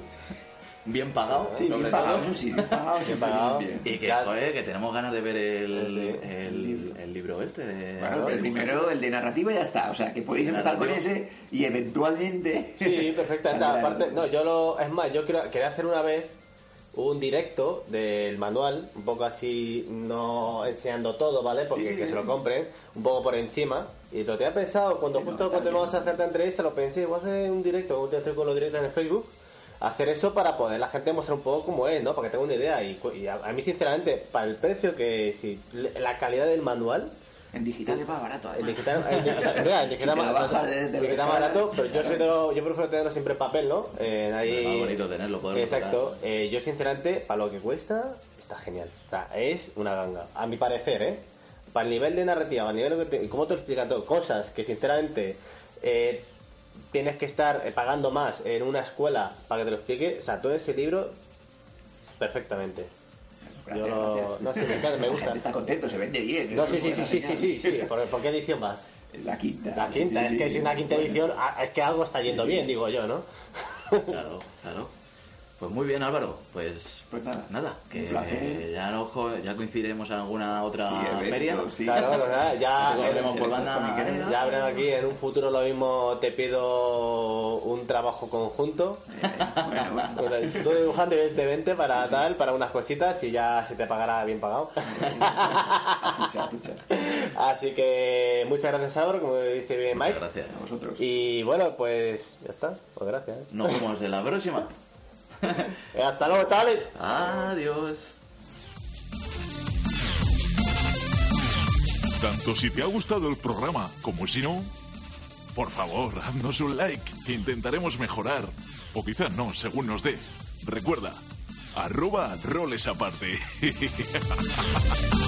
bien pagado, Sí, sobre bien pagado, sí, bien pagado, (laughs) siempre pagado. bien, bien. Y que, joder, que tenemos ganas de ver el, Sí. el, el libro este. De, Bueno, pero el primero, el de narrativa ya está. O sea, que podéis empezar con ese y eventualmente. Sí, (laughs) saldrá Aparte, no, yo lo. Es más, yo quiero- quería hacer una vez un directo del manual, un poco así, no enseñando todo, ¿vale? Porque Sí, que se lo compren, un poco por encima. Y lo tenía pensado, cuando Sí, justo no, cuando íbamos a hacer esta entrevista, lo pensé, voy a hacer un directo, un directo con los directos en el Facebook. Hacer eso para poder la gente mostrar un poco cómo es, ¿no? Para que tenga una idea. Y, y a, a mí, sinceramente, para el precio que. si La calidad del manual, En digital es más barato. el además. digital, el digital, verdad, el digital (laughs) más- bajas desde el digital más barato, pero yo, soy de lo- yo prefiero tenerlo siempre en papel, ¿no? Eh, ahí, Es más bonito tenerlo, poderlo Exacto. Eh, yo, sinceramente, para lo que cuesta, está genial. O sea, es una ganga. A mi parecer, ¿eh? Para el nivel de narrativa, para el nivel de... que te- ¿Cómo te lo explican todo? Cosas que, sinceramente, eh, tienes que estar eh, pagando más en una escuela para que te lo explique. O sea, todo ese libro, perfectamente. Gracias, Yo lo- gracias. no sé, me encanta, me gusta. está contento, se vende bien. No, es sí, sí, sí, sí, sí, sí, sí. ¿Por, por qué edición vas? La quinta. La quinta, sí, es que si una quinta edición, ah, es que algo está yendo bien, digo yo, ¿no? Claro, claro. Pues muy bien, Álvaro. Pues, Pues nada, nada, que ya, nos co- ya coincidiremos en alguna otra Sí, feria. sí. Claro, bueno, nada, ya, eh, por banda. ya habrá aquí, en un futuro lo mismo te pido un trabajo conjunto. (laughs) Eh, bueno, bueno. O sea, Tú dibujando evidentemente para tal, para unas cositas y ya se te pagará bien pagado. A a. Así que muchas gracias Álvaro, como dice bien Muchas Mike. gracias. A vosotros. Y bueno, pues ya está, pues gracias. Nos vemos en la próxima. Eh, Hasta luego, chavales. Adiós. Tanto si te ha gustado el programa como si no, por favor, haznos un like, que intentaremos mejorar. O quizás no, según nos dé. Recuerda, arroba roles aparte. (laughs)